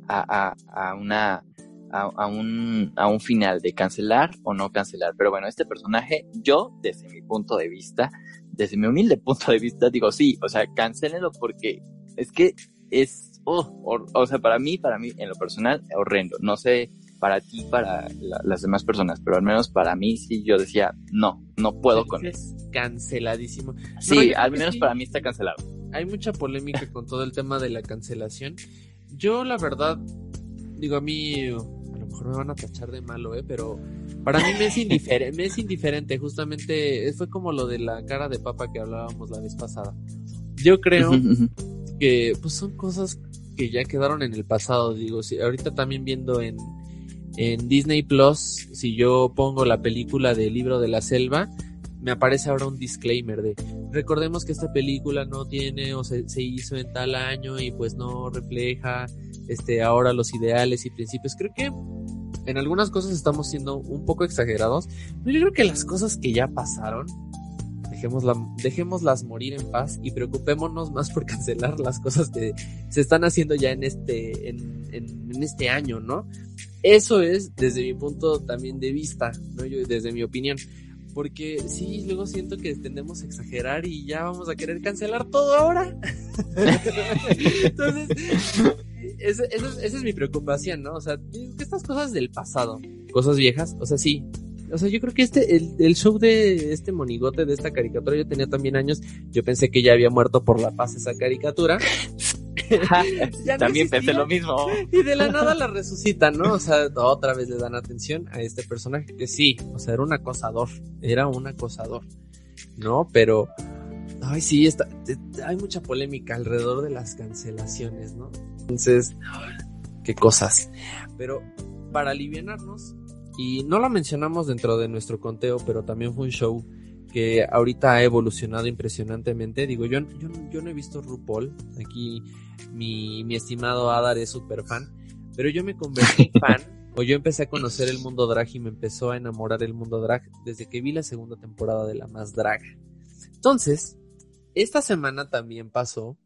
a, a, una, a, un, a un final de cancelar o no cancelar. Pero bueno, este personaje, yo, desde mi punto de vista, desde mi humilde punto de vista, digo, sí, o sea, cancélenlo porque es que es, oh, hor- o sea, para mí, para mí, en lo personal, horrendo. No sé, para ti, para la- las demás personas, pero al menos para mí, sí, yo decía, no, no puedo con eso. Es canceladísimo. Sí, No, al menos para mí está cancelado. hay mucha polémica con todo el tema de la cancelación. Yo, la verdad, digo, a mí, a lo mejor me van a tachar de malo, ¿eh? Pero para mí me es indiferente, me es indiferente, justamente, fue como lo de la cara de papa que hablábamos la vez pasada. Yo creo. Que, pues, son cosas que ya quedaron en el pasado, digo, si ahorita también viendo en, en Disney Plus, si yo pongo la película del libro de la selva, me aparece ahora un disclaimer de recordemos que esta película no tiene o se, se hizo en tal año y pues no refleja este ahora los ideales y principios. Creo que en algunas cosas estamos siendo un poco exagerados, pero yo creo que las cosas que ya pasaron dejémosla, dejémoslas morir en paz y preocupémonos más por cancelar las cosas que se están haciendo ya en este en, en, este año, ¿no? Eso es desde mi punto también de vista, ¿no? Yo, desde mi opinión. Porque sí, luego siento que tendemos a exagerar y ya vamos a querer cancelar todo ahora. Entonces, esa, esa es, esa es mi preocupación, ¿no? O sea, estas cosas del pasado, cosas viejas, o sea, sí. O sea, yo creo que este, el, el show de este monigote de esta caricatura, yo tenía también años, yo pensé que ya había muerto por la paz esa caricatura. No También pensé lo mismo. Y de la nada la resucitan, ¿no? O sea, otra vez le dan atención a este personaje que sí, o sea, era un acosador, era un acosador, ¿no? Pero, ay, sí, está, hay mucha polémica alrededor de las cancelaciones, ¿no? Entonces, qué cosas. Pero para alivianarnos, Y no lo mencionamos dentro de nuestro conteo, pero también fue un show que ahorita ha evolucionado impresionantemente. Digo, yo, yo, yo no he visto RuPaul. Aquí mi, mi estimado Adar es súper fan. Pero yo me convertí en fan. O yo empecé a conocer el mundo drag y me empezó a enamorar el mundo drag desde que vi la segunda temporada de La Más Drag. Entonces, esta semana también pasó,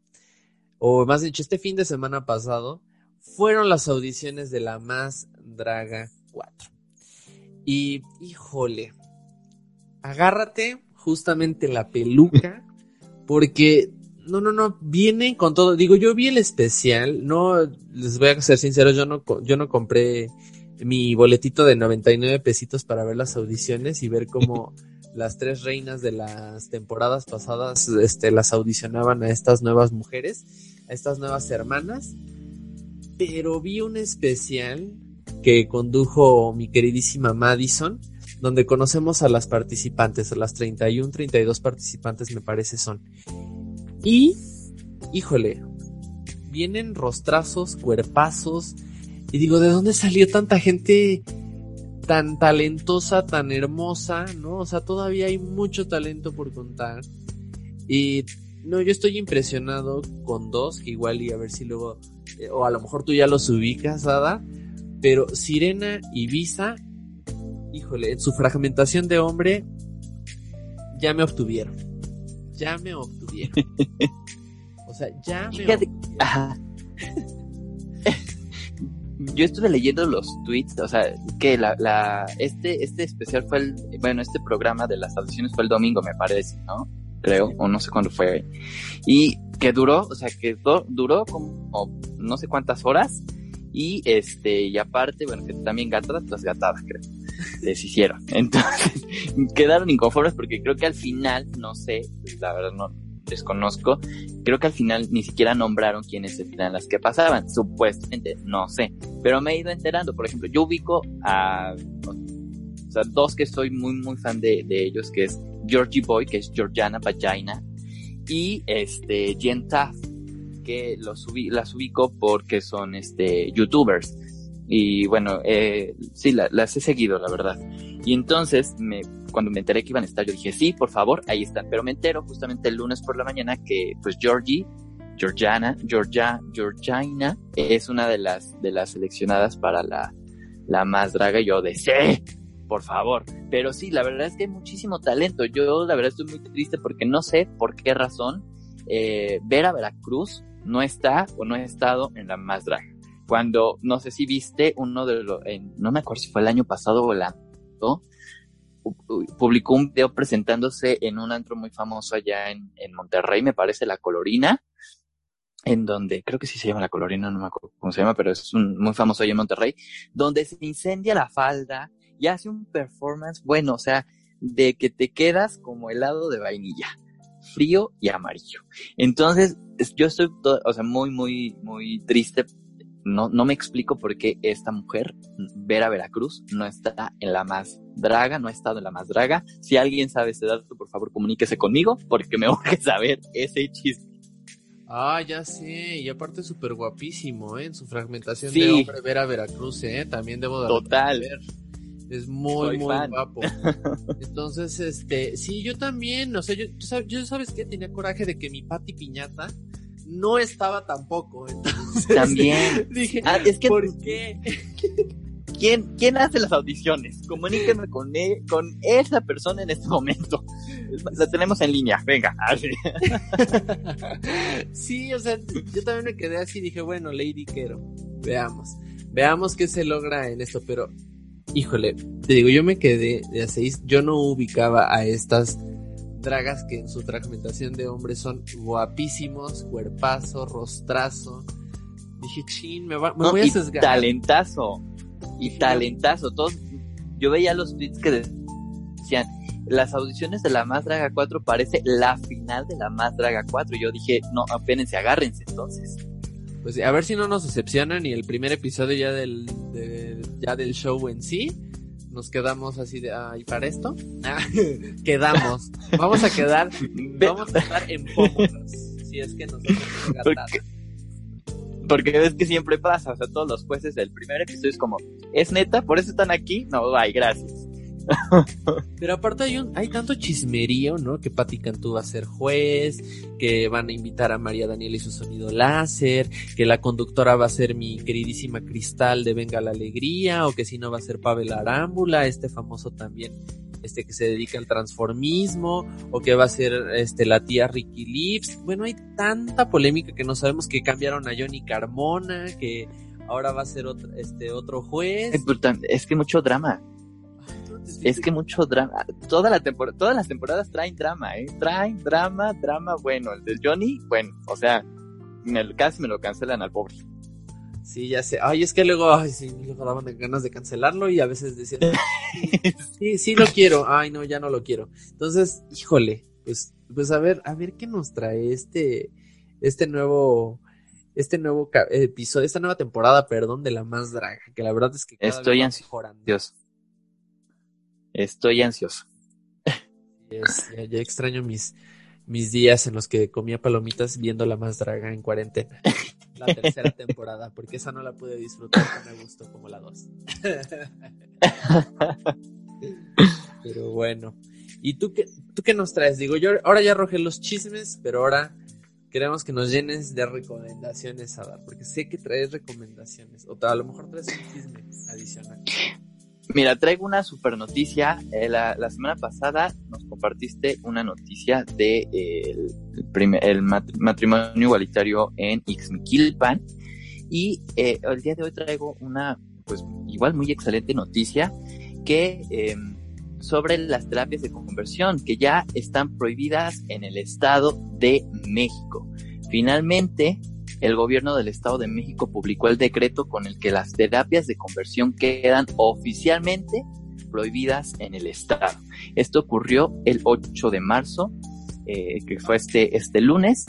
o más dicho, este fin de semana pasado, fueron las audiciones de La Más Draga 4. Y, híjole, agárrate justamente la peluca, porque, no, no, no, viene con todo. Digo, yo vi el especial, no, les voy a ser sincero, yo no, yo no compré mi boletito de 99 pesitos para ver las audiciones y ver cómo las tres reinas de las temporadas pasadas este, las audicionaban a estas nuevas mujeres, a estas nuevas hermanas. Pero vi un especial que condujo mi queridísima Madison, donde conocemos a las participantes, a las 31, 32 participantes me parece son. Y, híjole, vienen rostrazos, cuerpazos, y digo, ¿de dónde salió tanta gente tan talentosa, tan hermosa, ¿no? O sea, todavía hay mucho talento por contar. Y no, yo estoy impresionado con dos, que igual y a ver si luego, eh, o a lo mejor tú ya los ubicas, Ada, pero Sirena y Visa, híjole, en su fragmentación de hombre, ya me obtuvieron. Ya me obtuvieron. o sea, ya me Fíjate- obtuvieron. Ajá. Yo estuve leyendo los tweets, o sea, que la, la, este, este especial fue el, bueno, este programa de las audiciones fue el domingo, me parece, ¿no? Creo, o no sé cuándo fue. Y que duró, o sea, que du- duró como no sé cuántas horas. Y este, y aparte, bueno, que también gatadas, las gatadas, creo, les hicieron. Entonces, quedaron inconformes porque creo que al final, no sé, la verdad no desconozco, creo que al final ni siquiera nombraron quiénes eran las que pasaban, supuestamente, no sé, pero me he ido enterando, por ejemplo, yo ubico a, o sea, dos que soy muy, muy fan de, de ellos, que es Georgie Boy, que es Georgiana Vagina, y este, Jen que los ubi- las ubico porque son este, youtubers, y bueno, eh, sí, la- las he seguido, la verdad. Y entonces, me, cuando me enteré que iban a estar, yo dije, sí, por favor, ahí están. Pero me entero justamente el lunes por la mañana que, pues, Georgie, Georgiana, Georgia, Georgina, es una de las, de las seleccionadas para la, la más draga. Y yo de, por favor. Pero sí, la verdad es que hay muchísimo talento. Yo, la verdad, estoy muy triste porque no sé por qué razón eh, Vera Veracruz no está o no ha estado en la más draga. Cuando, no sé si viste uno de los, no me acuerdo si fue el año pasado o el año, pu- pu- publicó un video presentándose en un antro muy famoso allá en, en Monterrey, me parece, La Colorina, en donde, creo que sí se llama La Colorina, no me acuerdo cómo se llama, pero es un, muy famoso allá en Monterrey, donde se incendia la falda y hace un performance, bueno, o sea, de que te quedas como helado de vainilla, frío y amarillo. Entonces, es- yo estoy, to- o sea, muy, muy, muy triste. No, no me explico por qué esta mujer, Vera Veracruz, no está en la más draga, no ha estado en la más draga. Si alguien sabe ese dato, por favor, comuníquese conmigo, porque me urge saber ese chisme. Ah, ya sé, y aparte súper guapísimo, ¿eh? En su fragmentación Sí. de hombre Vera Veracruz, ¿eh? También debo de Total. reconocer. Es muy, Soy muy fan. guapo. Entonces, este, sí, yo también, o sea, yo, tú sabes, yo sabes que tenía coraje de que mi Pati Piñata no estaba tampoco. Entonces, También. dije, Ah, es que- ¿por qué? ¿Quién, quién hace las audiciones? Comuníquenme con, e- con esa persona en este momento. La tenemos en línea, venga. Así. sí, o sea, yo también me quedé así, dije, bueno, Lady Quero, veamos, veamos qué se logra en esto, pero, híjole, te digo, yo me quedé de a seis, yo no ubicaba a estas dragas que en su fragmentación de hombres son guapísimos, cuerpazo, rostrazo. Dije, chin, me, va- me No, voy a y sesgar. talentazo. Y talentazo. Todos, yo veía los tweets que decían, las audiciones de la Más Draga 4 parece la final de la Más Draga 4. Y yo dije, no, apénense, agárrense entonces. Pues a ver si no nos decepcionan y el primer episodio ya del, de- ya del show en sí, nos quedamos así de, ah, ¿y para esto? Ah, quedamos. Vamos a quedar, vamos a estar en pómulos. Si es que nos gatada. Porque ves que siempre pasa, o sea, todos los jueces del primer episodio es como, ¿Es neta? ¿Por eso están aquí? No, bye, gracias. Pero aparte hay un, hay tanto chismerío, ¿no? Que Patti Cantú va a ser juez, que van a invitar a María Daniela y su sonido láser, que la conductora va a ser mi queridísima Cristal de Venga la Alegría, o que si no va a ser Pavel Arámbula, este famoso también, este que se dedica al transformismo, o que va a ser este la tía Ricky Lips. Bueno, hay tanta polémica que no sabemos que cambiaron a Johnny Carmona, que ahora va a ser otro, este otro juez. Es, que mucho drama. Es que mucho drama. Toda la temporada, todas las temporadas traen drama, ¿eh? Traen drama, drama bueno. El de Johnny, bueno, o sea, me, casi me lo cancelan al pobre. Sí, ya sé. Ay, es que luego, ay, sí, luego daban ganas de cancelarlo y a veces decían, sí, sí lo quiero. Ay, no, ya no lo quiero. Entonces, híjole, pues, pues a ver, a ver qué nos trae este, este nuevo, este nuevo episodio, esta nueva temporada, perdón, de La Más Draga, que la verdad es que cada Estoy vez ansioso. mejorando. Dios. Estoy ansioso. Ya, extraño mis, mis días en los que comía palomitas viendo La Más Draga en cuarentena. La tercera temporada, porque esa no la pude disfrutar tan a gusto como la dos. Pero bueno. ¿Y tú qué, tú qué nos traes? Digo, yo ahora ya arrojé los chismes, pero ahora queremos que nos llenes de recomendaciones, Adar, porque sé que traes recomendaciones, o a lo mejor traes un chisme adicional. Mira, traigo una super noticia. Eh, la, semana pasada nos compartiste una noticia de eh, el, matrimonio igualitario en Ixmiquilpan. Y eh, el día de hoy traigo una, pues igual muy excelente noticia que eh, sobre las terapias de conversión que ya están prohibidas en el Estado de México. Finalmente, el gobierno del Estado de México publicó el decreto con el que las terapias de conversión quedan oficialmente prohibidas en el Estado. Esto ocurrió el 8 de marzo, eh, que fue este, este lunes,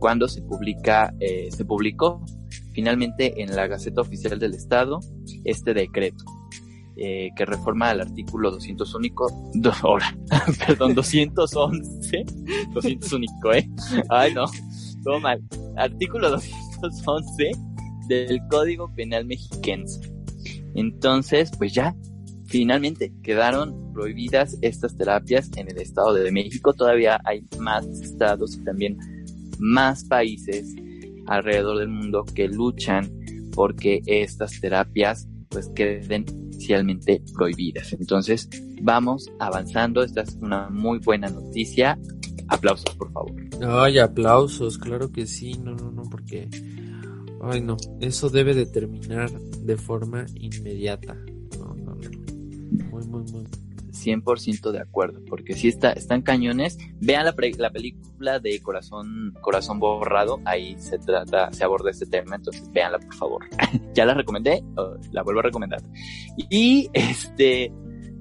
cuando se publica, eh, se publicó finalmente en la Gaceta Oficial del Estado este decreto. eh, que reforma el artículo 200 único, do- perdón, 211, 200 único, ¿eh? Ay, no, todo mal. Artículo 211 del Código Penal Mexiquense. Entonces, pues ya, finalmente quedaron prohibidas estas terapias en el Estado de México. Todavía hay más estados y también más países alrededor del mundo que luchan porque estas terapias pues queden oficialmente prohibidas. Entonces, vamos avanzando. Esta es una muy buena noticia. Aplausos, por favor. Ay, aplausos, claro que sí, no, no, no, porque, ay, no, eso debe de terminar de forma inmediata. No, no, no. Muy, muy, muy. 100% de acuerdo, porque si está, están cañones. Vean la, pre- la película de Corazón, Corazón Borrado, ahí se trata, se aborda este tema, entonces véanla por favor. ya la recomendé, oh, la vuelvo a recomendar. Y este,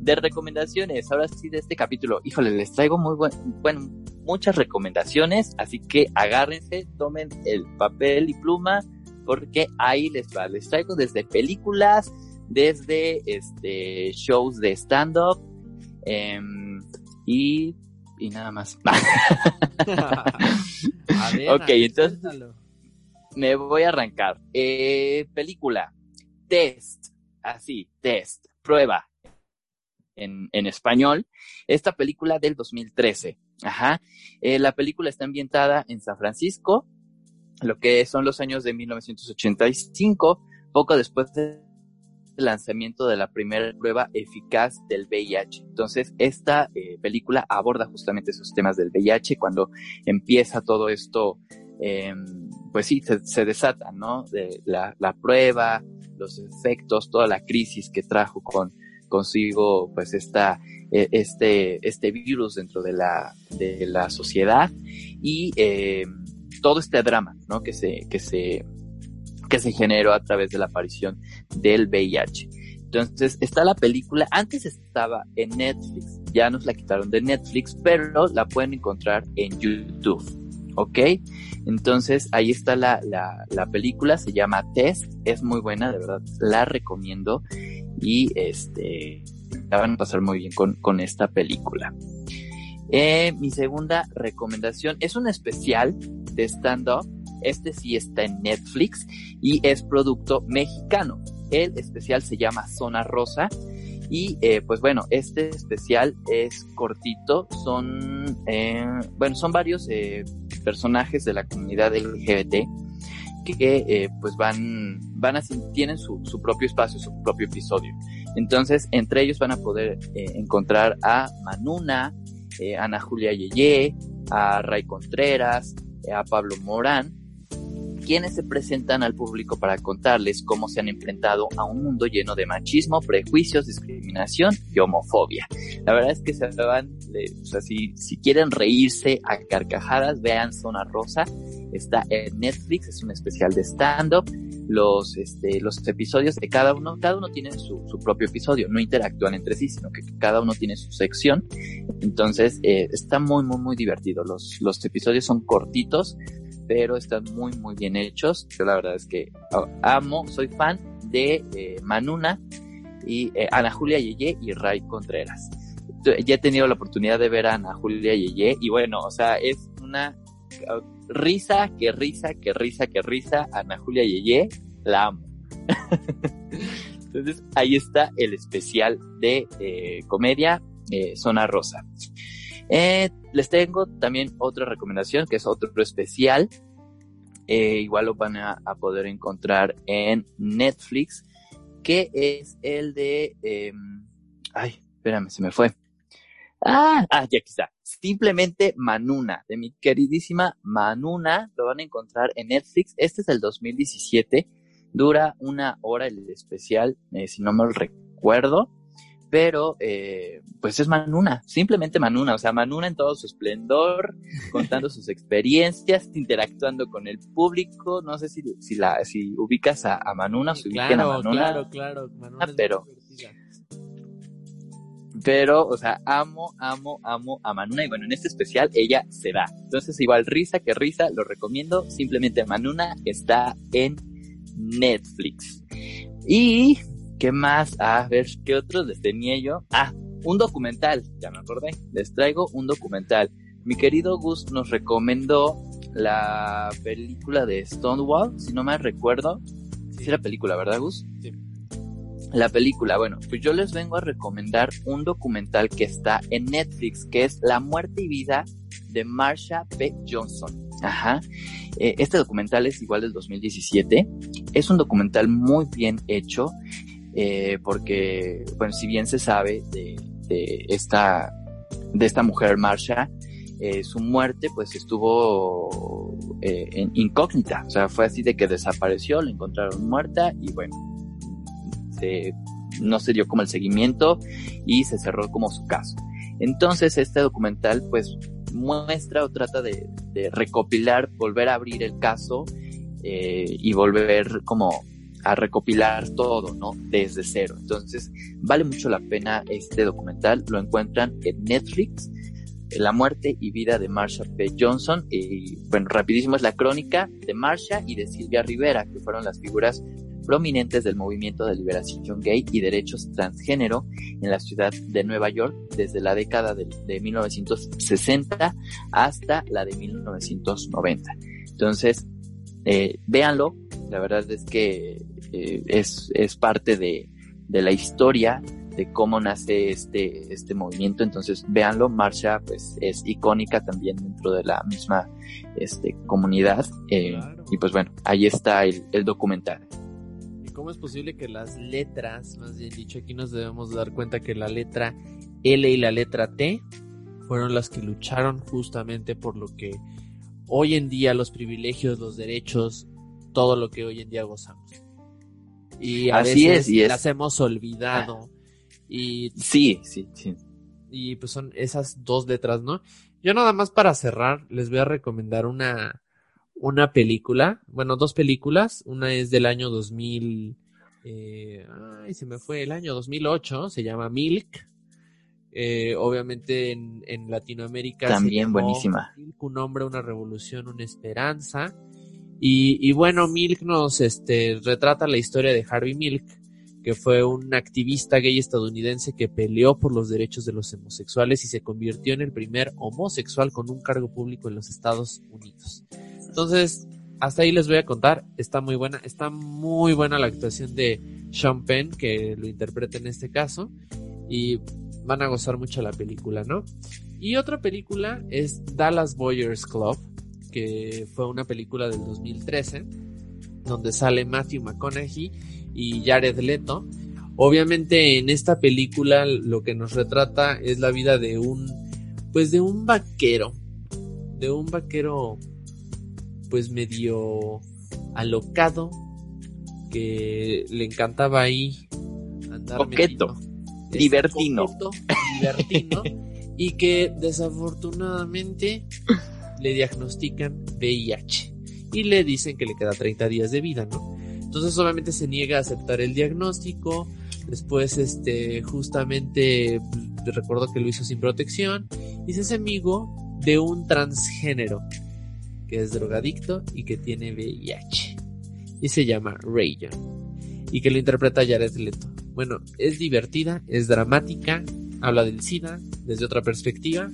de recomendaciones, ahora sí de este capítulo, híjole, les traigo muy buen, bueno, muchas recomendaciones, así que agárrense, tomen el papel y pluma, porque ahí les va, les traigo desde películas, desde este shows de stand-up, em, y, y nada más. A ver, Ok, entonces-. Me voy a arrancar. Eh, película. Test. Así, test. Prueba. En, en español. Esta película del 2013. Ajá. Eh, la película está ambientada en San Francisco, lo que son los años de 1985, poco después del lanzamiento de la primera prueba eficaz del VIH. Entonces, esta eh, película aborda justamente esos temas del VIH cuando empieza todo esto eh, pues sí, se, se desata, ¿no? De la, la, prueba, los efectos, toda la crisis que trajo con, consigo, pues esta, eh, este, este virus dentro de la, de la sociedad y eh, todo este drama, ¿no? Que se, que se, que se generó a través de la aparición del VIH. Entonces, está la película, antes estaba en Netflix, ya nos la quitaron de Netflix, pero la pueden encontrar en YouTube. ¿ok? Entonces ahí está la, la, la, película, se llama Test, es muy buena, de verdad, la recomiendo y este, la van a pasar muy bien con, con esta película. Eh, mi segunda recomendación es un especial de stand-up, este sí está en Netflix y es producto mexicano. El especial se llama Zona Rosa. Y eh, pues bueno, este especial es cortito, son, eh, bueno, son varios personajes de la comunidad LGBT que pues van, van a, tienen su, su propio espacio, su propio episodio. Entonces, entre ellos van a poder eh, encontrar a Manuna, eh, Ana Julia Yeye, a Ray Contreras, eh, a Pablo Morán, quienes se presentan al público para contarles cómo se han enfrentado a un mundo lleno de machismo, prejuicios, discriminación y homofobia. La verdad es que se van, de, o sea, si, si quieren reírse a carcajadas, vean Zona Rosa, está en Netflix, es un especial de stand-up. Los, este, los episodios de cada uno, cada uno tiene su, su propio episodio, no interactúan entre sí, sino que cada uno tiene su sección. Entonces, eh, está muy, muy, muy divertido. Los, los episodios son cortitos, pero están muy, muy bien hechos. Yo la verdad es que amo, soy fan de eh, Manuna y eh, Ana Julia Yeye y Ray Contreras. Ya he tenido la oportunidad de ver a Ana Julia Yeye y bueno, o sea, es una risa, que risa, que risa, que risa. Ana Julia Yeye, la amo. Entonces ahí está el especial de eh, comedia Zona Rosa. Eh, les tengo también otra recomendación que es otro especial. Eh, igual lo van a, poder encontrar en Netflix, que es el de... Eh, ay, espérame, se me fue. Ah, ah, ya aquí está. Simplemente Manuna, de mi queridísima Manuna. Lo van a encontrar en Netflix. Este es del 2017. Dura una hora el especial, eh, si no me lo recuerdo pero eh, pues es Manuna, simplemente Manuna, o sea, Manuna en todo su esplendor, contando sus experiencias, interactuando con el público, no sé si, si la, si ubicas a, a Manuna, si claro, ubican a Manuna, claro, claro, Manuna es pero, pero, o sea, amo, amo, amo a Manuna y bueno, en este especial ella se da, entonces igual risa que risa, lo recomiendo, simplemente Manuna está en Netflix. Y ¿Qué más? A ver, ¿qué otros les tenía yo? Ah, un documental, ya me acordé. Les traigo un documental. Mi querido Gus nos recomendó la película de Stonewall, si no me recuerdo. Sí, la película, ¿verdad, Gus? Sí. La película, bueno, pues yo les vengo a recomendar un documental que está en Netflix, que es La muerte y vida de Marsha P. Johnson. Ajá. Eh, este documental es igual del 2017. Es un documental muy bien hecho eh, porque, bueno, si bien se sabe de, de esta, de esta mujer Marsha, eh, su muerte pues estuvo eh, en incógnita, o sea, fue así de que desapareció, la encontraron muerta y bueno, se, no se dio como el seguimiento y se cerró como su caso. Entonces este documental pues muestra o trata de, de recopilar, volver a abrir el caso eh, y volver como a recopilar todo, ¿no? Desde cero. Entonces, vale mucho la pena este documental. Lo encuentran en Netflix. La muerte y vida de Marsha P. Johnson. Y bueno, rapidísimo es la crónica de Marsha y de Silvia Rivera, que fueron las figuras prominentes del movimiento de liberación gay y derechos transgénero en la ciudad de Nueva York desde la década de, de 1960 hasta la de 1990. Entonces, eh, véanlo, la verdad es que eh, es, es parte de, de la historia de cómo nace este, este movimiento. Entonces, véanlo, Marsha pues es icónica también dentro de la misma este, comunidad. Eh, claro. Y pues bueno, ahí está el, el, documental. ¿Y cómo es posible que las letras, más bien dicho, aquí nos debemos dar cuenta que la letra L y la letra T fueron las que lucharon justamente por lo que hoy en día los privilegios, los derechos, todo lo que hoy en día gozamos? Y a Así veces es, y es... las hemos olvidado. Y, sí, sí, sí. Y pues son esas dos letras, ¿no? Yo nada más para cerrar les voy a recomendar una, una película, bueno, dos películas. Una es del año 2000, eh, ay, se me fue el año 2008, se llama Milk. Eh, obviamente en, en, Latinoamérica. También buenísima. Milk, un hombre, una revolución, una esperanza. Y, y, bueno, Milk nos este, retrata la historia de Harvey Milk, que fue un activista gay estadounidense que peleó por los derechos de los homosexuales y se convirtió en el primer homosexual con un cargo público en los Estados Unidos. Entonces, hasta ahí les voy a contar. Está muy buena. Está muy buena la actuación de Sean Penn, que lo interpreta en este caso. Y van a gozar mucho la película, ¿no? Y otra película es Dallas Boyers Club, que fue una película del 2013, donde sale Matthew McConaughey y Jared Leto. Obviamente en esta película lo que nos retrata es la vida de un, pues de un vaquero, de un vaquero pues medio alocado, que le encantaba ahí andar Coqueto. metido. Libertino. Coqueto, libertino, y que desafortunadamente le diagnostican VIH y le dicen que le queda 30 días de vida, ¿no? Entonces obviamente se niega a aceptar el diagnóstico, después este justamente pues, recuerdo que lo hizo sin protección. Y se hace amigo de un transgénero que es drogadicto y que tiene VIH y se llama Rayon. Y que lo interpreta Jared Leto. Bueno, es divertida, es dramática, habla del SIDA desde otra perspectiva,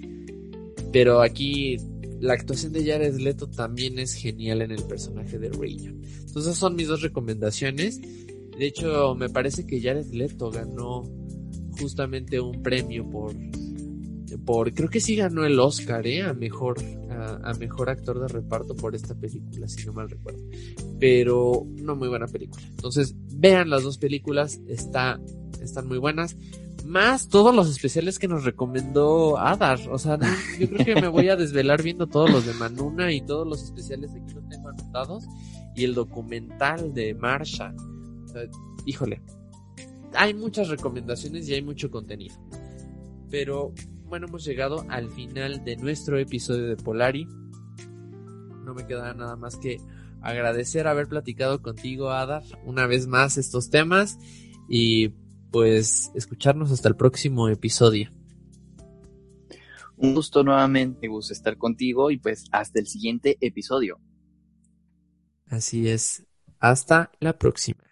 pero aquí la actuación de Jared Leto también es genial en el personaje de Rayon. Entonces son mis dos recomendaciones. De hecho, me parece que Jared Leto ganó justamente un premio por por creo que sí ganó el Oscar ¿eh? a mejor a, a, mejor actor de reparto por esta película si no mal recuerdo pero una muy buena película entonces vean las dos películas está están muy buenas más todos los especiales que nos recomendó Adar. O sea yo creo que me voy a desvelar viendo todos los de Manuna y todos los especiales aquí los tengo anotados y el documental de Marsha. O sea, híjole hay muchas recomendaciones y hay mucho contenido. Pero bueno, hemos llegado al final de nuestro episodio de Polari. No me queda nada más que agradecer haber platicado contigo, Adar, una vez más estos temas y pues escucharnos hasta el próximo episodio. Un gusto nuevamente, Gus, estar contigo y pues hasta el siguiente episodio. Así es. Hasta la próxima.